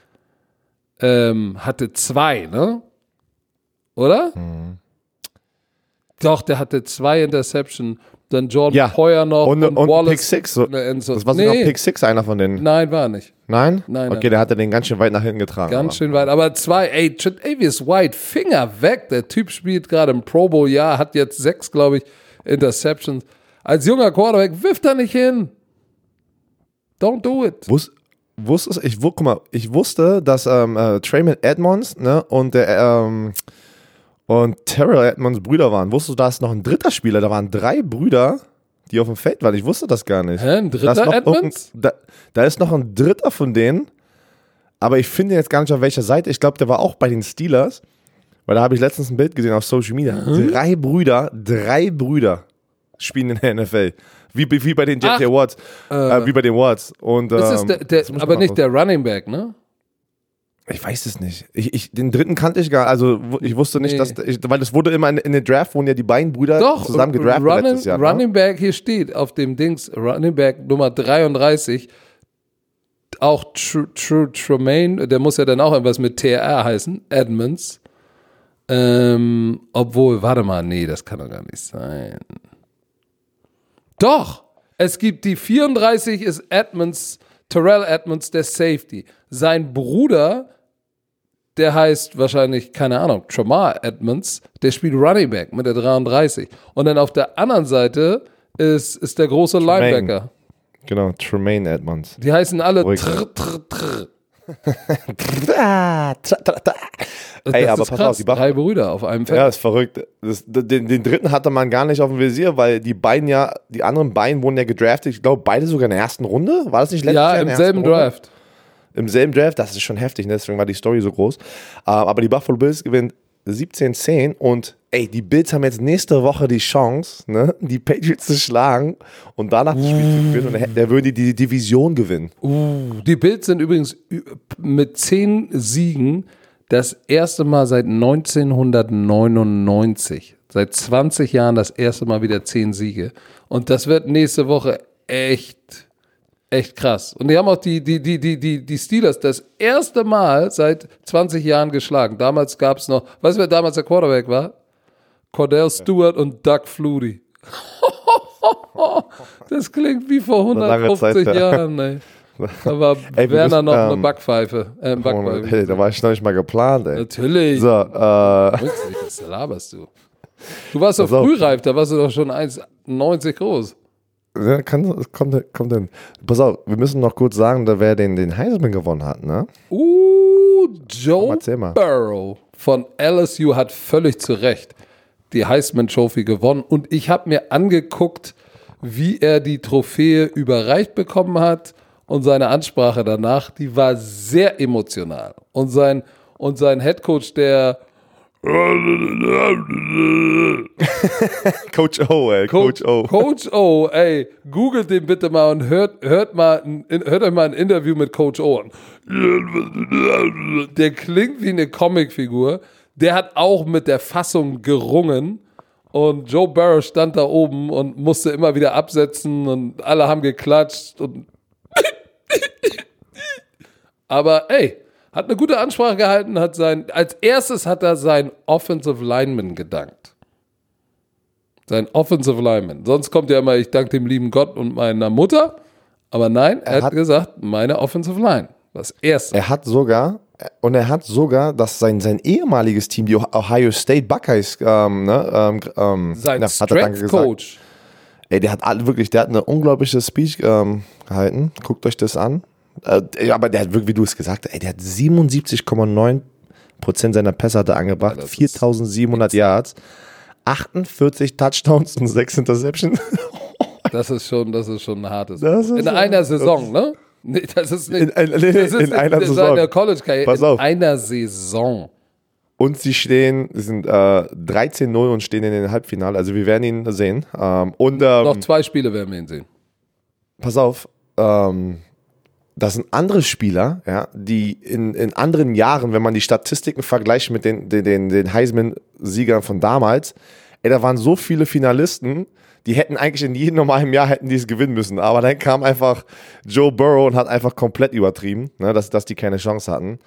[SPEAKER 1] ähm, hatte zwei, ne? Oder? Mhm. Doch, der hatte zwei Interception. Dann Jordan
[SPEAKER 2] Ja.
[SPEAKER 1] Poyer noch
[SPEAKER 2] Und, und,
[SPEAKER 1] Wallace.
[SPEAKER 2] Pick Six. So, das war
[SPEAKER 1] nee,
[SPEAKER 2] sogar Pick Six, einer von denen.
[SPEAKER 1] Nein, war nicht.
[SPEAKER 2] Nein?
[SPEAKER 1] Nein,
[SPEAKER 2] Okay,
[SPEAKER 1] nein.
[SPEAKER 2] der hatte den ganz schön weit nach hinten getragen.
[SPEAKER 1] Ganz
[SPEAKER 2] aber.
[SPEAKER 1] schön weit. Aber zwei, ey, Tredavious White, Finger weg. Der Typ spielt gerade im Pro Bowl, ja, hat jetzt sechs, glaube ich, Interceptions. Als junger Quarterback wirft er nicht hin. Don't do it.
[SPEAKER 2] Wus wusstest, ich, guck mal, ich wusste, dass ähm, äh, Trayman Edmonds ne, und der ähm, und Terrell Edmonds Brüder waren. Wusstest du, da ist noch ein dritter Spieler? Da waren drei Brüder, die auf dem Feld waren. Ich wusste das gar nicht.
[SPEAKER 1] Hä, ein
[SPEAKER 2] Da
[SPEAKER 1] dritter
[SPEAKER 2] noch
[SPEAKER 1] Edmonds?
[SPEAKER 2] Da, da ist noch ein dritter von denen, aber ich finde jetzt gar nicht auf welcher Seite. Ich glaube, der war auch bei den Steelers, weil da habe ich letztens ein Bild gesehen auf Social Media.
[SPEAKER 1] Mhm.
[SPEAKER 2] Drei Brüder, drei Brüder spielen in der NFL. Wie, wie bei den
[SPEAKER 1] Ach,
[SPEAKER 2] JJ Watts, äh, wie bei den Watts. Und,
[SPEAKER 1] Das
[SPEAKER 2] ähm,
[SPEAKER 1] ist der, der aber nicht der Running Back, ne?
[SPEAKER 2] Ich weiß es nicht. Ich, ich, den dritten kannte ich gar, also ich wusste nicht,
[SPEAKER 1] Nee.
[SPEAKER 2] dass, ich, weil es wurde immer in, in den Draft, wurden ja die beiden Brüder
[SPEAKER 1] Doch,
[SPEAKER 2] zusammen gedraftet
[SPEAKER 1] Running,
[SPEAKER 2] letztes Jahr. ne?
[SPEAKER 1] Running Back, hier steht auf dem Dings, Running Back Nummer 33, auch Tr Tr Tremaine, der muss ja dann auch irgendwas mit TR heißen, Edmonds. Ähm, obwohl, warte mal, nee, das kann doch gar nicht sein. Doch, es gibt die 34 ist Edmonds, Terrell Edmonds, der Safety. Sein Bruder, der heißt wahrscheinlich, keine Ahnung, Tramar Edmonds, der spielt Running Back mit der 33. Und dann auf der anderen Seite ist, ist der große Linebacker.
[SPEAKER 2] Genau, Tremaine Edmonds.
[SPEAKER 1] Die heißen alle. Trr, Trr, Trr.
[SPEAKER 2] Ey,
[SPEAKER 1] Das
[SPEAKER 2] aber pass
[SPEAKER 1] krass,
[SPEAKER 2] auf, die Buff
[SPEAKER 1] drei Brüder auf einem Feld.
[SPEAKER 2] Ja, ist verrückt. Das, den, den dritten hatte man gar nicht auf dem Visier, weil die beiden ja, die anderen beiden wurden ja gedraftet. Ich glaube, beide sogar in der ersten Runde. War das nicht letztes
[SPEAKER 1] Ja,
[SPEAKER 2] Jahr in
[SPEAKER 1] im selben
[SPEAKER 2] Runde?
[SPEAKER 1] Draft.
[SPEAKER 2] Im selben Draft, das ist schon heftig, ne? deswegen war die Story so groß. Äh, aber die Buffalo Bills gewinnen 17-10 und ey, die Bills haben jetzt nächste Woche die Chance, ne, die Patriots zu schlagen und danach das Spiel zu gewinnen und der, würde die Division gewinnen.
[SPEAKER 1] Uh, die Bills sind übrigens mit zehn Siegen das erste Mal seit 1999. Seit 20 Jahren das erste Mal wieder zehn Siege. Und das wird nächste Woche echt, echt krass. Und die haben auch die, die, die, die, die, die Steelers das erste Mal seit 20 Jahren geschlagen. Damals gab es noch, weißt du, wer damals der Quarterback war? Cordell Stewart und Doug Flutie. [LAUGHS] Das klingt wie vor
[SPEAKER 2] Eine lange
[SPEAKER 1] 150
[SPEAKER 2] Zeit, ja.
[SPEAKER 1] Jahren, ey. [LAUGHS] Da war
[SPEAKER 2] Ey,
[SPEAKER 1] Werner
[SPEAKER 2] müssen,
[SPEAKER 1] noch eine
[SPEAKER 2] ähm,
[SPEAKER 1] Backpfeife. Äh, ein Backpfeife.
[SPEAKER 2] Hey, da war ich noch nicht mal geplant, ey.
[SPEAKER 1] Natürlich.
[SPEAKER 2] So, äh,
[SPEAKER 1] was laberst du? Du warst doch [LAUGHS] frühreif, da warst du doch schon 1,90 groß.
[SPEAKER 2] Ja, kann, kommt, kommt denn. Pass auf, wir müssen noch kurz sagen, da wer den, den Heisman gewonnen hat, ne?
[SPEAKER 1] Uh, Joe. Burrow von LSU hat völlig zu Recht die Heisman Trophy gewonnen. Und ich habe mir angeguckt, wie er die Trophäe überreicht bekommen hat und seine Ansprache danach, die war sehr emotional. Und sein, und sein Headcoach, der [LAUGHS]
[SPEAKER 2] Coach O, ey, Coach, O.
[SPEAKER 1] Coach O, ey, googelt den bitte mal und hört, hört, mal, ein- hört euch mal ein Interview mit Coach O an. Der klingt wie eine Comicfigur. Der hat auch mit der Fassung gerungen. Und Joe Burrow stand da oben und musste immer wieder absetzen und alle haben geklatscht. Und [LAUGHS] Aber ey, hat eine gute Ansprache gehalten, hat sein, als erstes hat er seinen Offensive Lineman gedankt. Sein Offensive Lineman. Sonst kommt ja immer, ich danke dem lieben Gott und meiner Mutter. Aber nein, er, hat,
[SPEAKER 2] hat-
[SPEAKER 1] gesagt, meine Offensive Line. Das erste.
[SPEAKER 2] Er hat sogar, und er hat sogar, dass sein, sein ehemaliges Team, die Ohio State Buckeyes, ähm, ne, ähm, ähm,
[SPEAKER 1] Sein
[SPEAKER 2] na, hat er danke
[SPEAKER 1] Strength
[SPEAKER 2] gesagt.
[SPEAKER 1] Coach.
[SPEAKER 2] Ey, der hat alle, wirklich, der hat eine unglaubliche Speech ähm, gehalten. Guckt euch das an. Äh, ja, aber der hat wirklich, wie du es gesagt hast, ey, der hat 77,9 Prozent seiner Pässe hat er angebracht,
[SPEAKER 1] ist
[SPEAKER 2] 4700 Yards, 48 Touchdowns und 6 Interceptions. [LAUGHS]
[SPEAKER 1] Das ist schon, das ist schon ein hartes. In
[SPEAKER 2] ja-
[SPEAKER 1] einer Saison, ne? Nee, das ist nicht.
[SPEAKER 2] In, in,
[SPEAKER 1] das ist
[SPEAKER 2] in einer
[SPEAKER 1] in
[SPEAKER 2] Saison.
[SPEAKER 1] seiner College-Karriere.
[SPEAKER 2] Pass
[SPEAKER 1] In
[SPEAKER 2] auf.
[SPEAKER 1] einer Saison.
[SPEAKER 2] Und sie stehen, sie sind äh, 13-0 und stehen in den Halbfinale. Also wir werden ihn sehen. Ähm, und ähm,
[SPEAKER 1] Noch zwei Spiele werden wir ihn sehen.
[SPEAKER 2] pass auf, ähm, das sind andere Spieler, ja, die in, in anderen Jahren, wenn man die Statistiken vergleicht mit den, den, den, Heisman-Siegern von damals, ey, da waren so viele Finalisten, die hätten eigentlich in jedem normalen Jahr hätten die es gewinnen müssen. Aber dann kam einfach Joe Burrow und hat einfach komplett übertrieben, ne, dass, dass die keine Chance hatten.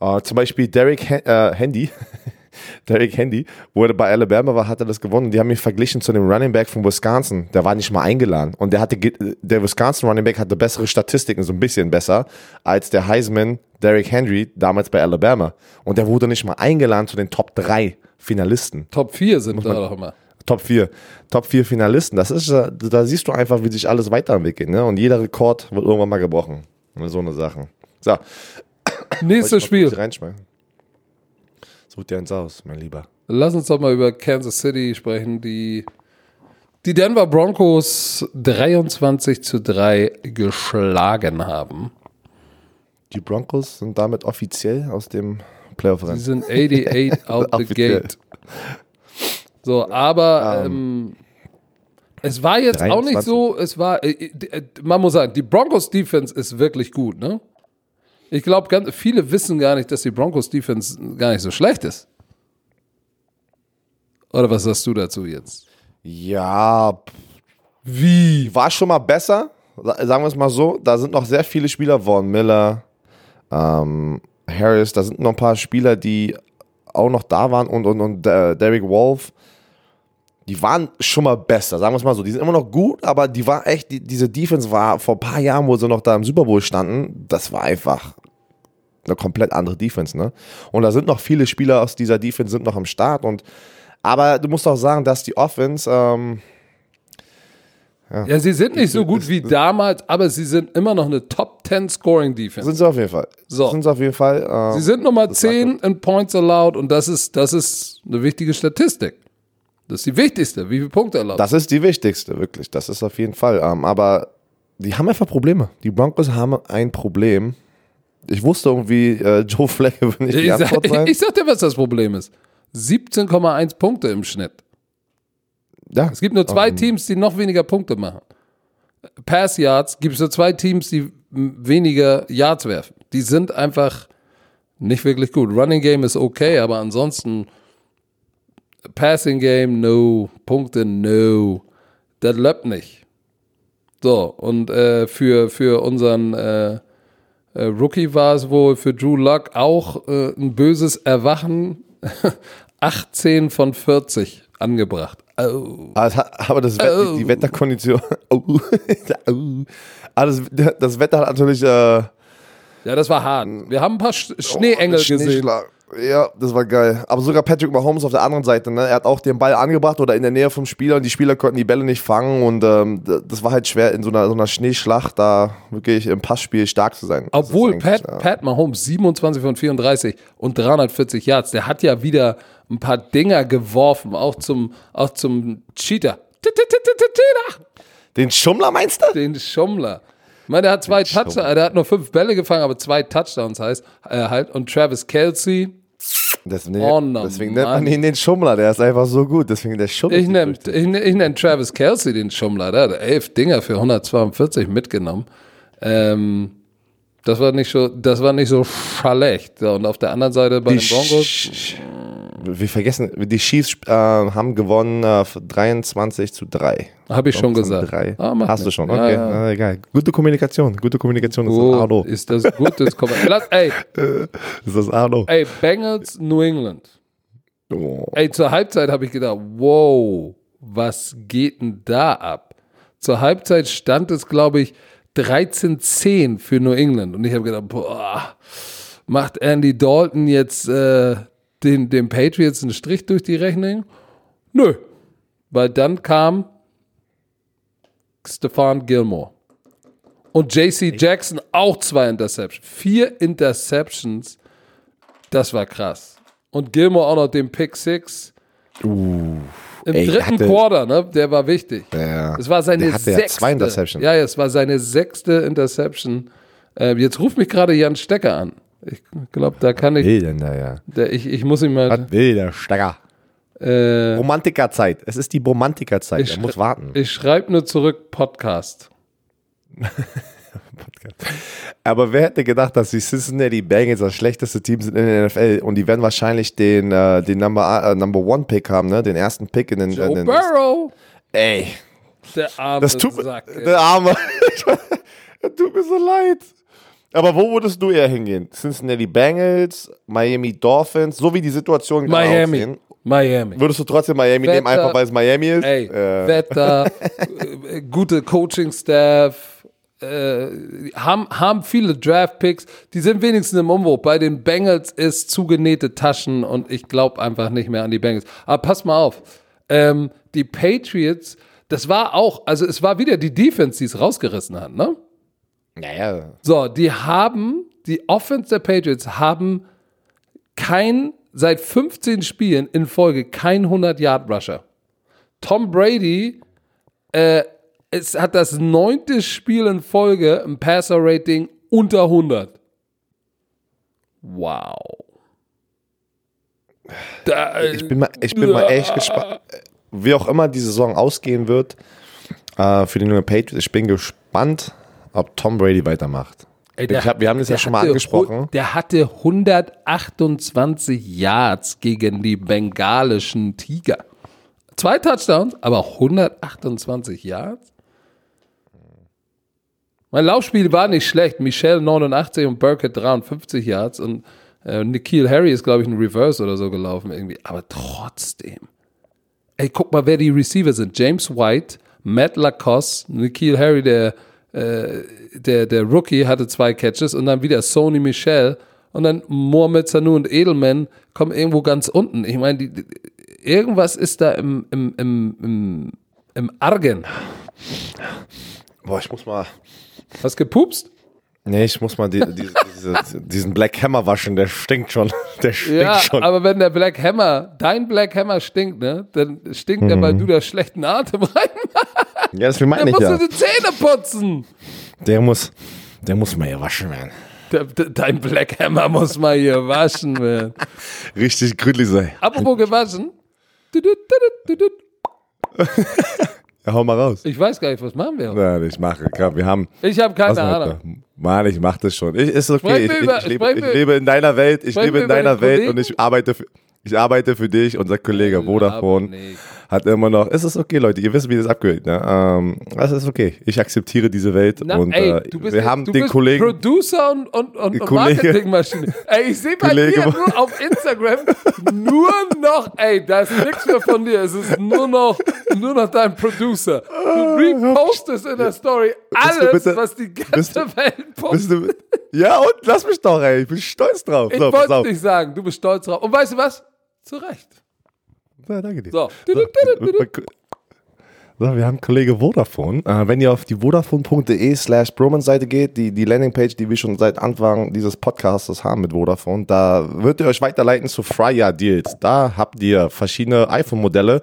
[SPEAKER 2] Äh, zum Beispiel Derek Hen äh, Handy, [LAUGHS] [LAUGHS] Derek Handy, wo er bei Alabama war, hat er das gewonnen. Die haben ihn verglichen zu dem Running Back von Wisconsin. Der war nicht mal eingeladen. Und der hatte, der Wisconsin Running Back hatte bessere Statistiken, so ein bisschen besser, als der Heisman Derek Henry damals bei Alabama. Und der wurde nicht mal eingeladen zu den Top 3 Finalisten.
[SPEAKER 1] Top 4 sind da doch immer.
[SPEAKER 2] Top 4. Top 4 Finalisten. Das ist, da siehst du einfach, wie sich alles weiterentwickelt. Ne? Und jeder Rekord wird irgendwann mal gebrochen. So eine Sache. So,
[SPEAKER 1] Nächstes Spiel.
[SPEAKER 2] Such dir eins aus, mein Lieber.
[SPEAKER 1] Lass uns doch mal über Kansas City sprechen, die die Denver Broncos 23 zu 3 geschlagen haben.
[SPEAKER 2] Die Broncos sind damit offiziell aus dem Playoff-Rennen.
[SPEAKER 1] Sie sind 88 [LAUGHS] out the gate. So, aber ähm, es war jetzt auch nicht
[SPEAKER 2] 23.
[SPEAKER 1] so, es war, äh, äh, man muss sagen, die Broncos Defense ist wirklich gut, ne? Ich glaube, viele wissen gar nicht, dass die Broncos Defense gar nicht so schlecht ist. Oder was sagst du dazu jetzt?
[SPEAKER 2] Ja,
[SPEAKER 1] Wie?
[SPEAKER 2] war schon mal besser. Sa- Sagen wir es mal so. Da sind noch sehr viele Spieler. Von Miller, ähm, Harris. Da sind noch ein paar Spieler, die auch noch da waren. Und, und, und äh, Derek Wolf. Die waren schon mal besser, sagen wir es mal so. Die sind immer noch gut, aber die war echt, die, diese Defense war vor ein paar Jahren, wo sie noch da im Super Bowl standen, das war einfach eine komplett andere Defense, ne? Und da sind noch viele Spieler aus dieser Defense sind noch am Start und aber du musst auch sagen, dass die Offense ähm,
[SPEAKER 1] Ja, sie sind nicht so gut wie damals, aber sie sind immer noch eine Top 10 Scoring Defense.
[SPEAKER 2] sind sie auf jeden Fall.
[SPEAKER 1] So.
[SPEAKER 2] Sind sie auf jeden Fall. Ähm,
[SPEAKER 1] Sie sind Nummer 10 in Points allowed und das ist, das ist eine wichtige Statistik. Das ist die wichtigste, wie viele Punkte erlaubt.
[SPEAKER 2] das ist die wichtigste, wirklich. Das ist auf jeden Fall. Ähm, aber die haben einfach Probleme. Die Broncos haben ein Problem. Ich wusste irgendwie, äh, Joe Flacco [LAUGHS] will nicht die
[SPEAKER 1] ich,
[SPEAKER 2] Antwort
[SPEAKER 1] sag,
[SPEAKER 2] sein. [LAUGHS]
[SPEAKER 1] ich sag dir, was das Problem ist. 17,1 Punkte im Schnitt.
[SPEAKER 2] ja.
[SPEAKER 1] Es gibt nur zwei
[SPEAKER 2] Ähm,
[SPEAKER 1] Teams, die noch weniger Punkte machen. Pass Yards gibt es nur zwei Teams, die weniger Yards werfen. Die sind einfach nicht wirklich gut. Running Game ist okay, aber ansonsten Passing Game, no. Punkte, no. Das läuft nicht. So, und äh, für, für unseren äh, äh, Rookie war es wohl für Drew Luck auch äh, ein böses Erwachen. [LAUGHS] 18 von 40 angebracht. Oh.
[SPEAKER 2] Aber, das Wett,
[SPEAKER 1] Oh.
[SPEAKER 2] die Wetterkondition. Oh. oh. Aber das, das Wetter hat natürlich. Äh,
[SPEAKER 1] Ja, das war hart. Wir haben ein paar Sch Schneeengel gesehen.
[SPEAKER 2] Ja, das war geil. Aber sogar Patrick Mahomes auf der anderen Seite, ne? Er hat auch den Ball angebracht oder in der Nähe vom Spieler und die Spieler konnten die Bälle nicht fangen und ähm, das war halt schwer in so einer, so einer Schneeschlacht da wirklich im Passspiel stark zu sein.
[SPEAKER 1] Obwohl Pat,
[SPEAKER 2] ja.
[SPEAKER 1] Pat Mahomes 27 von 34 und 340 Yards, der hat ja wieder ein paar Dinger geworfen, auch zum, auch zum Cheater. Cheater.
[SPEAKER 2] Den Schummler meinst du?
[SPEAKER 1] Den Schummler. Ich meine, der hat zwei Touchdowns, der hat nur fünf Bälle gefangen, aber zwei Touchdowns heißt äh, halt. Und Travis Kelsey,
[SPEAKER 2] Das, nee,
[SPEAKER 1] Oh, no,
[SPEAKER 2] deswegen nennt man ihn den Schummler, der ist einfach so gut. Deswegen der Schummler.
[SPEAKER 1] ich nenne ich, nenn- Travis Kelsey den Schummler, der hat elf Dinger für 142 mitgenommen. Ähm, das war nicht so, das war nicht so schlecht. Und auf der anderen Seite bei
[SPEAKER 2] Die
[SPEAKER 1] den Broncos,
[SPEAKER 2] Sch- Wir vergessen, die Chiefs äh, haben gewonnen äh, 23 zu 3.
[SPEAKER 1] habe ich schon gesagt.
[SPEAKER 2] Drei.
[SPEAKER 1] Ah,
[SPEAKER 2] Hast du
[SPEAKER 1] nichts.
[SPEAKER 2] schon,
[SPEAKER 1] Ja,
[SPEAKER 2] okay.
[SPEAKER 1] ja.
[SPEAKER 2] Ah, egal. Gute Kommunikation, gute Kommunikation ist das
[SPEAKER 1] Oh,
[SPEAKER 2] Arno.
[SPEAKER 1] ist das gut? Das kommt. [LAUGHS] Lass, ey,
[SPEAKER 2] Ist das Arno.
[SPEAKER 1] ey, Bengals, New England.
[SPEAKER 2] Oh.
[SPEAKER 1] Ey, zur Halbzeit habe ich gedacht, wow, was geht denn da ab? Zur Halbzeit stand es, glaube ich, 13-10 für New England. Und ich habe gedacht, boah, macht Andy Dalton jetzt äh, den, den Patriots einen Strich durch die Rechnung? Nö. Weil dann kam Stefan Gilmore. Und JC Jackson auch zwei Interceptions. Vier Interceptions. Das war krass. Und Gilmore auch noch den Pick Six. Im
[SPEAKER 2] Ey,
[SPEAKER 1] dritten
[SPEAKER 2] hatte-
[SPEAKER 1] Quarter, ne? Der war wichtig.
[SPEAKER 2] Ja.
[SPEAKER 1] Es war seine sechste. Ja, ja, es war seine sechste Interception. Äh, jetzt ruft mich gerade Jan Stecker an. Ich glaube, da kann ich,
[SPEAKER 2] will denn da ja?
[SPEAKER 1] der, ich, ich muss ihn mal,
[SPEAKER 2] Was will der Stecker?
[SPEAKER 1] äh,
[SPEAKER 2] Romantikerzeit. Es ist die Romantikerzeit.
[SPEAKER 1] Ich
[SPEAKER 2] Er muss warten.
[SPEAKER 1] ich schreibe nur zurück Podcast. [LAUGHS]
[SPEAKER 2] Aber wer hätte gedacht, dass die Cincinnati Bengals das schlechteste Team sind in der NFL und die werden wahrscheinlich den, äh, den Number, äh, Number One Pick haben, ne? Den ersten Pick in den.
[SPEAKER 1] Joe
[SPEAKER 2] in den
[SPEAKER 1] Burrow,
[SPEAKER 2] ey,
[SPEAKER 1] der arme
[SPEAKER 2] das tut.
[SPEAKER 1] Sack. ey.
[SPEAKER 2] Der Arme. das [LAUGHS] tut mir so leid. Aber wo würdest du eher hingehen? Cincinnati Bengals, Miami Dolphins, so wie die Situation gerade
[SPEAKER 1] Miami.
[SPEAKER 2] aussehen.
[SPEAKER 1] Miami.
[SPEAKER 2] Würdest du trotzdem Miami nehmen,
[SPEAKER 1] Wetter-
[SPEAKER 2] einfach weil es Miami ist?
[SPEAKER 1] Ey, [LAUGHS]
[SPEAKER 2] Äh,
[SPEAKER 1] Wetter, gute Coaching-Staff, äh, haben, haben viele Draft-Picks, die sind wenigstens im Umbruch. Bei den Bengals ist zugenähte Taschen und ich glaube einfach nicht mehr an die Bengals. Aber pass mal auf, ähm, die Patriots, das war auch, also es war wieder die Defense, die es rausgerissen hat, ne?
[SPEAKER 2] Naja.
[SPEAKER 1] So, die haben, die Offense der Patriots haben kein, seit 15 Spielen in Folge kein 100-Yard-Rusher. Tom Brady äh, es hat das neunte Spiel in Folge ein Passer-Rating unter 100. Wow. Da,
[SPEAKER 2] Ich bin mal, ich bin mal echt gespannt, [LAUGHS] wie auch immer die Saison ausgehen wird äh, für die neue Patriots. Ich bin gespannt, ob Tom Brady weitermacht.
[SPEAKER 1] Ey,
[SPEAKER 2] ich hab, wir haben das ja
[SPEAKER 1] der
[SPEAKER 2] schon mal
[SPEAKER 1] hatte
[SPEAKER 2] angesprochen.
[SPEAKER 1] Der hatte 128 Yards gegen die bengalischen Tiger. Zwei Touchdowns, aber 128 Yards? Mein Laufspiel war nicht schlecht. Michelle 89 und Burkett 53 Yards und äh, Nikhil Harry ist, glaube ich, ein Reverse oder so gelaufen irgendwie. Aber trotzdem. Ey, guck mal, wer die Receiver sind. James White, Matt Lacoste, Nikhil Harry, der, äh, der, der Rookie, hatte zwei Catches und dann wieder Sony Michel und dann Mohamed Sanu und Edelman kommen irgendwo ganz unten. Ich meine, die, die, irgendwas ist da im, im, im, im, im Argen.
[SPEAKER 2] Boah, ich muss mal.
[SPEAKER 1] Hast gepupst?
[SPEAKER 2] Nee, ich muss mal die, diese, diese, diesen Black Hammer waschen, der stinkt schon. [LAUGHS] Der stinkt
[SPEAKER 1] Ja,
[SPEAKER 2] schon.
[SPEAKER 1] aber wenn der Black Hammer, dein Black Hammer stinkt, ne, dann stinkt der, weil du da schlechten Atem rein.
[SPEAKER 2] ja, das meine ich
[SPEAKER 1] musst
[SPEAKER 2] ja.
[SPEAKER 1] du die Zähne putzen.
[SPEAKER 2] Der muss, der muss mal hier waschen werden.
[SPEAKER 1] Der, der, dein Black Hammer muss mal hier waschen werden.
[SPEAKER 2] Richtig gründlich sein.
[SPEAKER 1] Apropos gewaschen. [LAUGHS]
[SPEAKER 2] Ja, hau mal raus.
[SPEAKER 1] Ich weiß gar nicht, was machen wir.
[SPEAKER 2] Nein, ich mache. Komm, wir haben.
[SPEAKER 1] Ich habe keine Ahnung.
[SPEAKER 2] Mann, ich mach das schon. Ich, ist okay. Ich, ich,
[SPEAKER 1] über-
[SPEAKER 2] ich, lebe, ich lebe in deiner Welt. Ich lebe in deiner Welt
[SPEAKER 1] Kollegen?
[SPEAKER 2] und ich arbeite für, ich arbeite für dich. Unser Kollege Vodafone
[SPEAKER 1] nicht.
[SPEAKER 2] Hat immer noch. Es ist okay, Leute. Ihr wisst, wie das abgehört. Ne? Ähm, es ist okay. Ich akzeptiere diese Welt
[SPEAKER 1] Na,
[SPEAKER 2] und
[SPEAKER 1] ey,
[SPEAKER 2] äh,
[SPEAKER 1] du bist,
[SPEAKER 2] wir haben den Kollegen.
[SPEAKER 1] Producer und, und, und, Marketingmaschine. Ey, ich sehe bei
[SPEAKER 2] Kollege-
[SPEAKER 1] dir nur auf Instagram nur noch, ey, da ist nichts mehr von dir. Es ist nur noch, nur noch dein Producer. Du repostest in der Story alles,
[SPEAKER 2] bitte-
[SPEAKER 1] was die ganze
[SPEAKER 2] du-
[SPEAKER 1] Welt postet.
[SPEAKER 2] Du, ja, und lass mich doch, ey. Ich bin stolz drauf.
[SPEAKER 1] Ich
[SPEAKER 2] so,
[SPEAKER 1] wollte nicht sagen, du bist stolz drauf. Und weißt du was? Zu Recht.
[SPEAKER 2] Ja, danke dir.
[SPEAKER 1] So.
[SPEAKER 2] So, so, wir haben Kollege Vodafone. Äh, wenn ihr auf die vodafone.de slash Broman-Seite geht, die, die Landingpage, die wir schon seit Anfang dieses Podcasts haben mit Vodafone, da wird ihr euch weiterleiten zu Fryer Deals. Da habt ihr verschiedene iPhone-Modelle,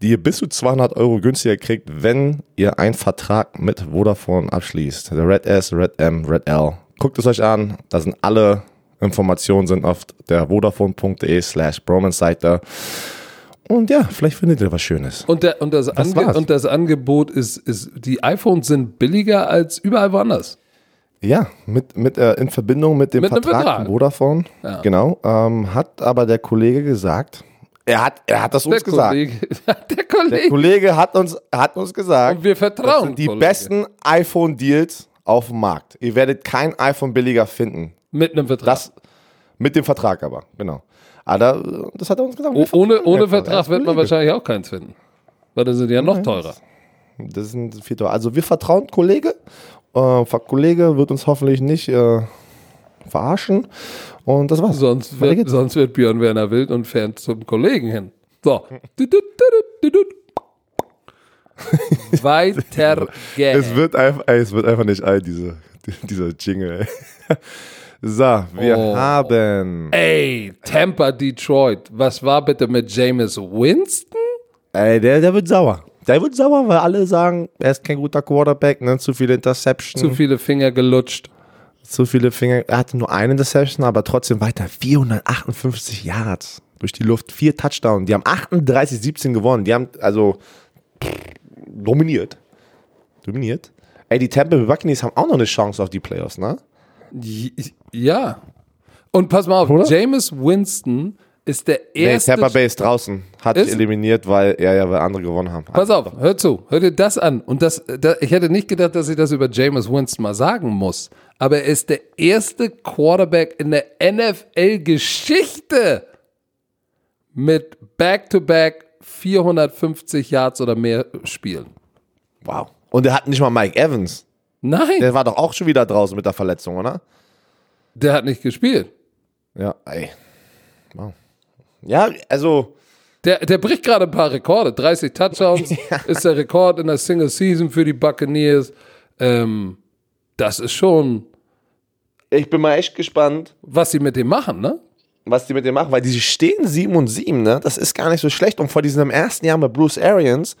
[SPEAKER 2] die ihr bis zu 200 Euro günstiger kriegt, wenn ihr einen Vertrag mit Vodafone abschließt. Der Red S, Red M, Red L. Guckt es euch an. Da sind alle Informationen sind auf der vodafone.de slash Broman-Seite. Und ja, vielleicht findet ihr was Schönes.
[SPEAKER 1] Und, der, und, das, Ange
[SPEAKER 2] war's.
[SPEAKER 1] und das Angebot ist, ist, die iPhones sind billiger als überall woanders.
[SPEAKER 2] Ja, mit, mit, äh, in Verbindung mit dem
[SPEAKER 1] Mit
[SPEAKER 2] Vertrag
[SPEAKER 1] Vertrag.
[SPEAKER 2] von Vodafone.
[SPEAKER 1] Ja.
[SPEAKER 2] Genau. Ähm, hat aber der Kollege gesagt, er hat, er hat das uns
[SPEAKER 1] Der
[SPEAKER 2] gesagt.
[SPEAKER 1] Kollege. Der [LAUGHS]
[SPEAKER 2] Der
[SPEAKER 1] Kollege.
[SPEAKER 2] Kollege hat uns, hat uns gesagt,
[SPEAKER 1] Und wir
[SPEAKER 2] das
[SPEAKER 1] vertrauen.
[SPEAKER 2] sind die
[SPEAKER 1] Kollege.
[SPEAKER 2] besten iPhone-Deals auf dem Markt. Ihr werdet kein iPhone billiger finden.
[SPEAKER 1] Mit einem Vertrag.
[SPEAKER 2] Das mit dem Vertrag aber, genau. Aber das hat er uns gesagt.
[SPEAKER 1] O-
[SPEAKER 2] wir
[SPEAKER 1] ohne ohne.
[SPEAKER 2] Er
[SPEAKER 1] Vertrag wird man wahrscheinlich auch keins finden. Weil dann sind die ja noch teurer.
[SPEAKER 2] Das sind viel teuer. Also wir vertrauen Kollege. Äh, Kollege wird uns hoffentlich nicht äh, verarschen. Und das war's.
[SPEAKER 1] Sonst wird, sonst wird Björn Werner wild und fährt zum Kollegen hin. So. [LAUGHS] Weiter
[SPEAKER 2] Es
[SPEAKER 1] geht's.
[SPEAKER 2] wird einfach, ey, es wird einfach nicht all diese, dieser Jingle. So, wir
[SPEAKER 1] Oh.
[SPEAKER 2] haben.
[SPEAKER 1] Ey, Tampa, Detroit. Was war bitte mit Jameis Winston?
[SPEAKER 2] Ey, der, der wird sauer. Der wird sauer, weil alle sagen, er ist kein guter Quarterback, ne? zu viele Interceptions.
[SPEAKER 1] Zu viele Finger gelutscht.
[SPEAKER 2] Zu viele Finger. Er hatte nur eine Interception, aber trotzdem weiter 458 Yards durch die Luft, vier Touchdowns. Die haben 38-17 gewonnen. Die haben also pff, dominiert. Dominiert. Ey, die Tampa Bay Buccaneers haben auch noch eine Chance auf die Playoffs, ne?
[SPEAKER 1] Ja. Und pass mal auf,
[SPEAKER 2] Oder?
[SPEAKER 1] Jameis Winston ist der
[SPEAKER 2] Nee,
[SPEAKER 1] erste.
[SPEAKER 2] Tampa Bay ist draußen. Hat
[SPEAKER 1] Ist-
[SPEAKER 2] eliminiert, weil er ja, weil andere gewonnen haben.
[SPEAKER 1] Pass auf, hör zu, hör dir das an. Und das, da, ich hätte nicht gedacht, dass ich das über Jameis Winston mal sagen muss. Aber er ist der erste Quarterback in der NFL-Geschichte mit Back-to-Back 450 Yards oder mehr Spielen.
[SPEAKER 2] Wow. Und er hat nicht mal Mike Evans.
[SPEAKER 1] Nein,
[SPEAKER 2] Der war doch auch schon wieder draußen mit der Verletzung, oder?
[SPEAKER 1] der hat nicht gespielt.
[SPEAKER 2] Ja, ey. Wow. Ja, also,
[SPEAKER 1] Der, der bricht gerade ein paar Rekorde. 30 Touchdowns [LAUGHS] ist der Rekord in der Single Season für die Buccaneers. Ähm, das ist schon,
[SPEAKER 2] ich bin mal echt gespannt,
[SPEAKER 1] was sie mit dem machen, ne?
[SPEAKER 2] was die mit dem machen, weil die stehen 7 und 7, ne? Das ist gar nicht so schlecht. Und vor diesem ersten Jahr mit Bruce Arians,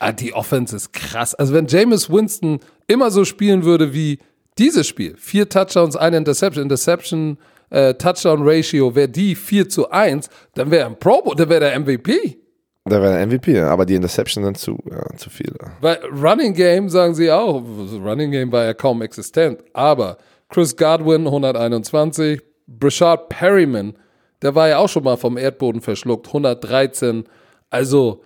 [SPEAKER 1] Ah, die Offense ist krass. Also wenn Jameis Winston immer so spielen würde wie dieses Spiel, vier Touchdowns, eine Interception, Interception, äh, Touchdown Ratio, wäre die 4 zu 1, dann wäre er ein Pro Bowl, dann wäre der MVP.
[SPEAKER 2] der wäre der MVP, aber die Interception sind zu, ja, zu viele.
[SPEAKER 1] Weil Running Game sagen sie auch, Running Game war ja kaum existent, aber Chris Godwin 121, Brashard Perryman, der war ja auch schon mal vom Erdboden verschluckt, 113. Also,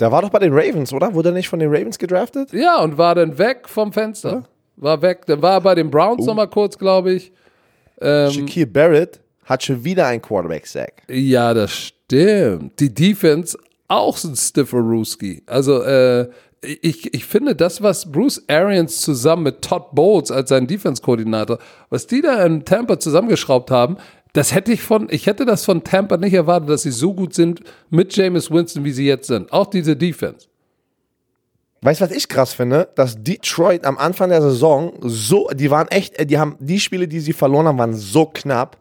[SPEAKER 2] Der war doch bei den Ravens, oder? Wurde er nicht von den Ravens gedraftet?
[SPEAKER 1] ja, und war dann weg vom Fenster. War weg. Dann war er bei den Browns
[SPEAKER 2] Oh.
[SPEAKER 1] noch mal kurz, glaube ich. Ähm,
[SPEAKER 2] Shaquille Barrett hat schon wieder einen Quarterback-Sack.
[SPEAKER 1] Ja, das stimmt. Die Defense auch so ein stiffer Ruski. Also, äh, ich, ich finde, das, was Bruce Arians zusammen mit Todd Bowles als sein Defense-Koordinator, was die da in Tampa zusammengeschraubt haben, das hätte ich von, ich hätte das von Tampa nicht erwartet, dass sie so gut sind mit Jameis Winston, wie sie jetzt sind. Auch diese Defense.
[SPEAKER 2] Weißt du, was ich krass finde? Dass Detroit am Anfang der Saison so, die waren echt, äh, die haben, die Spiele, die sie verloren haben, waren so knapp.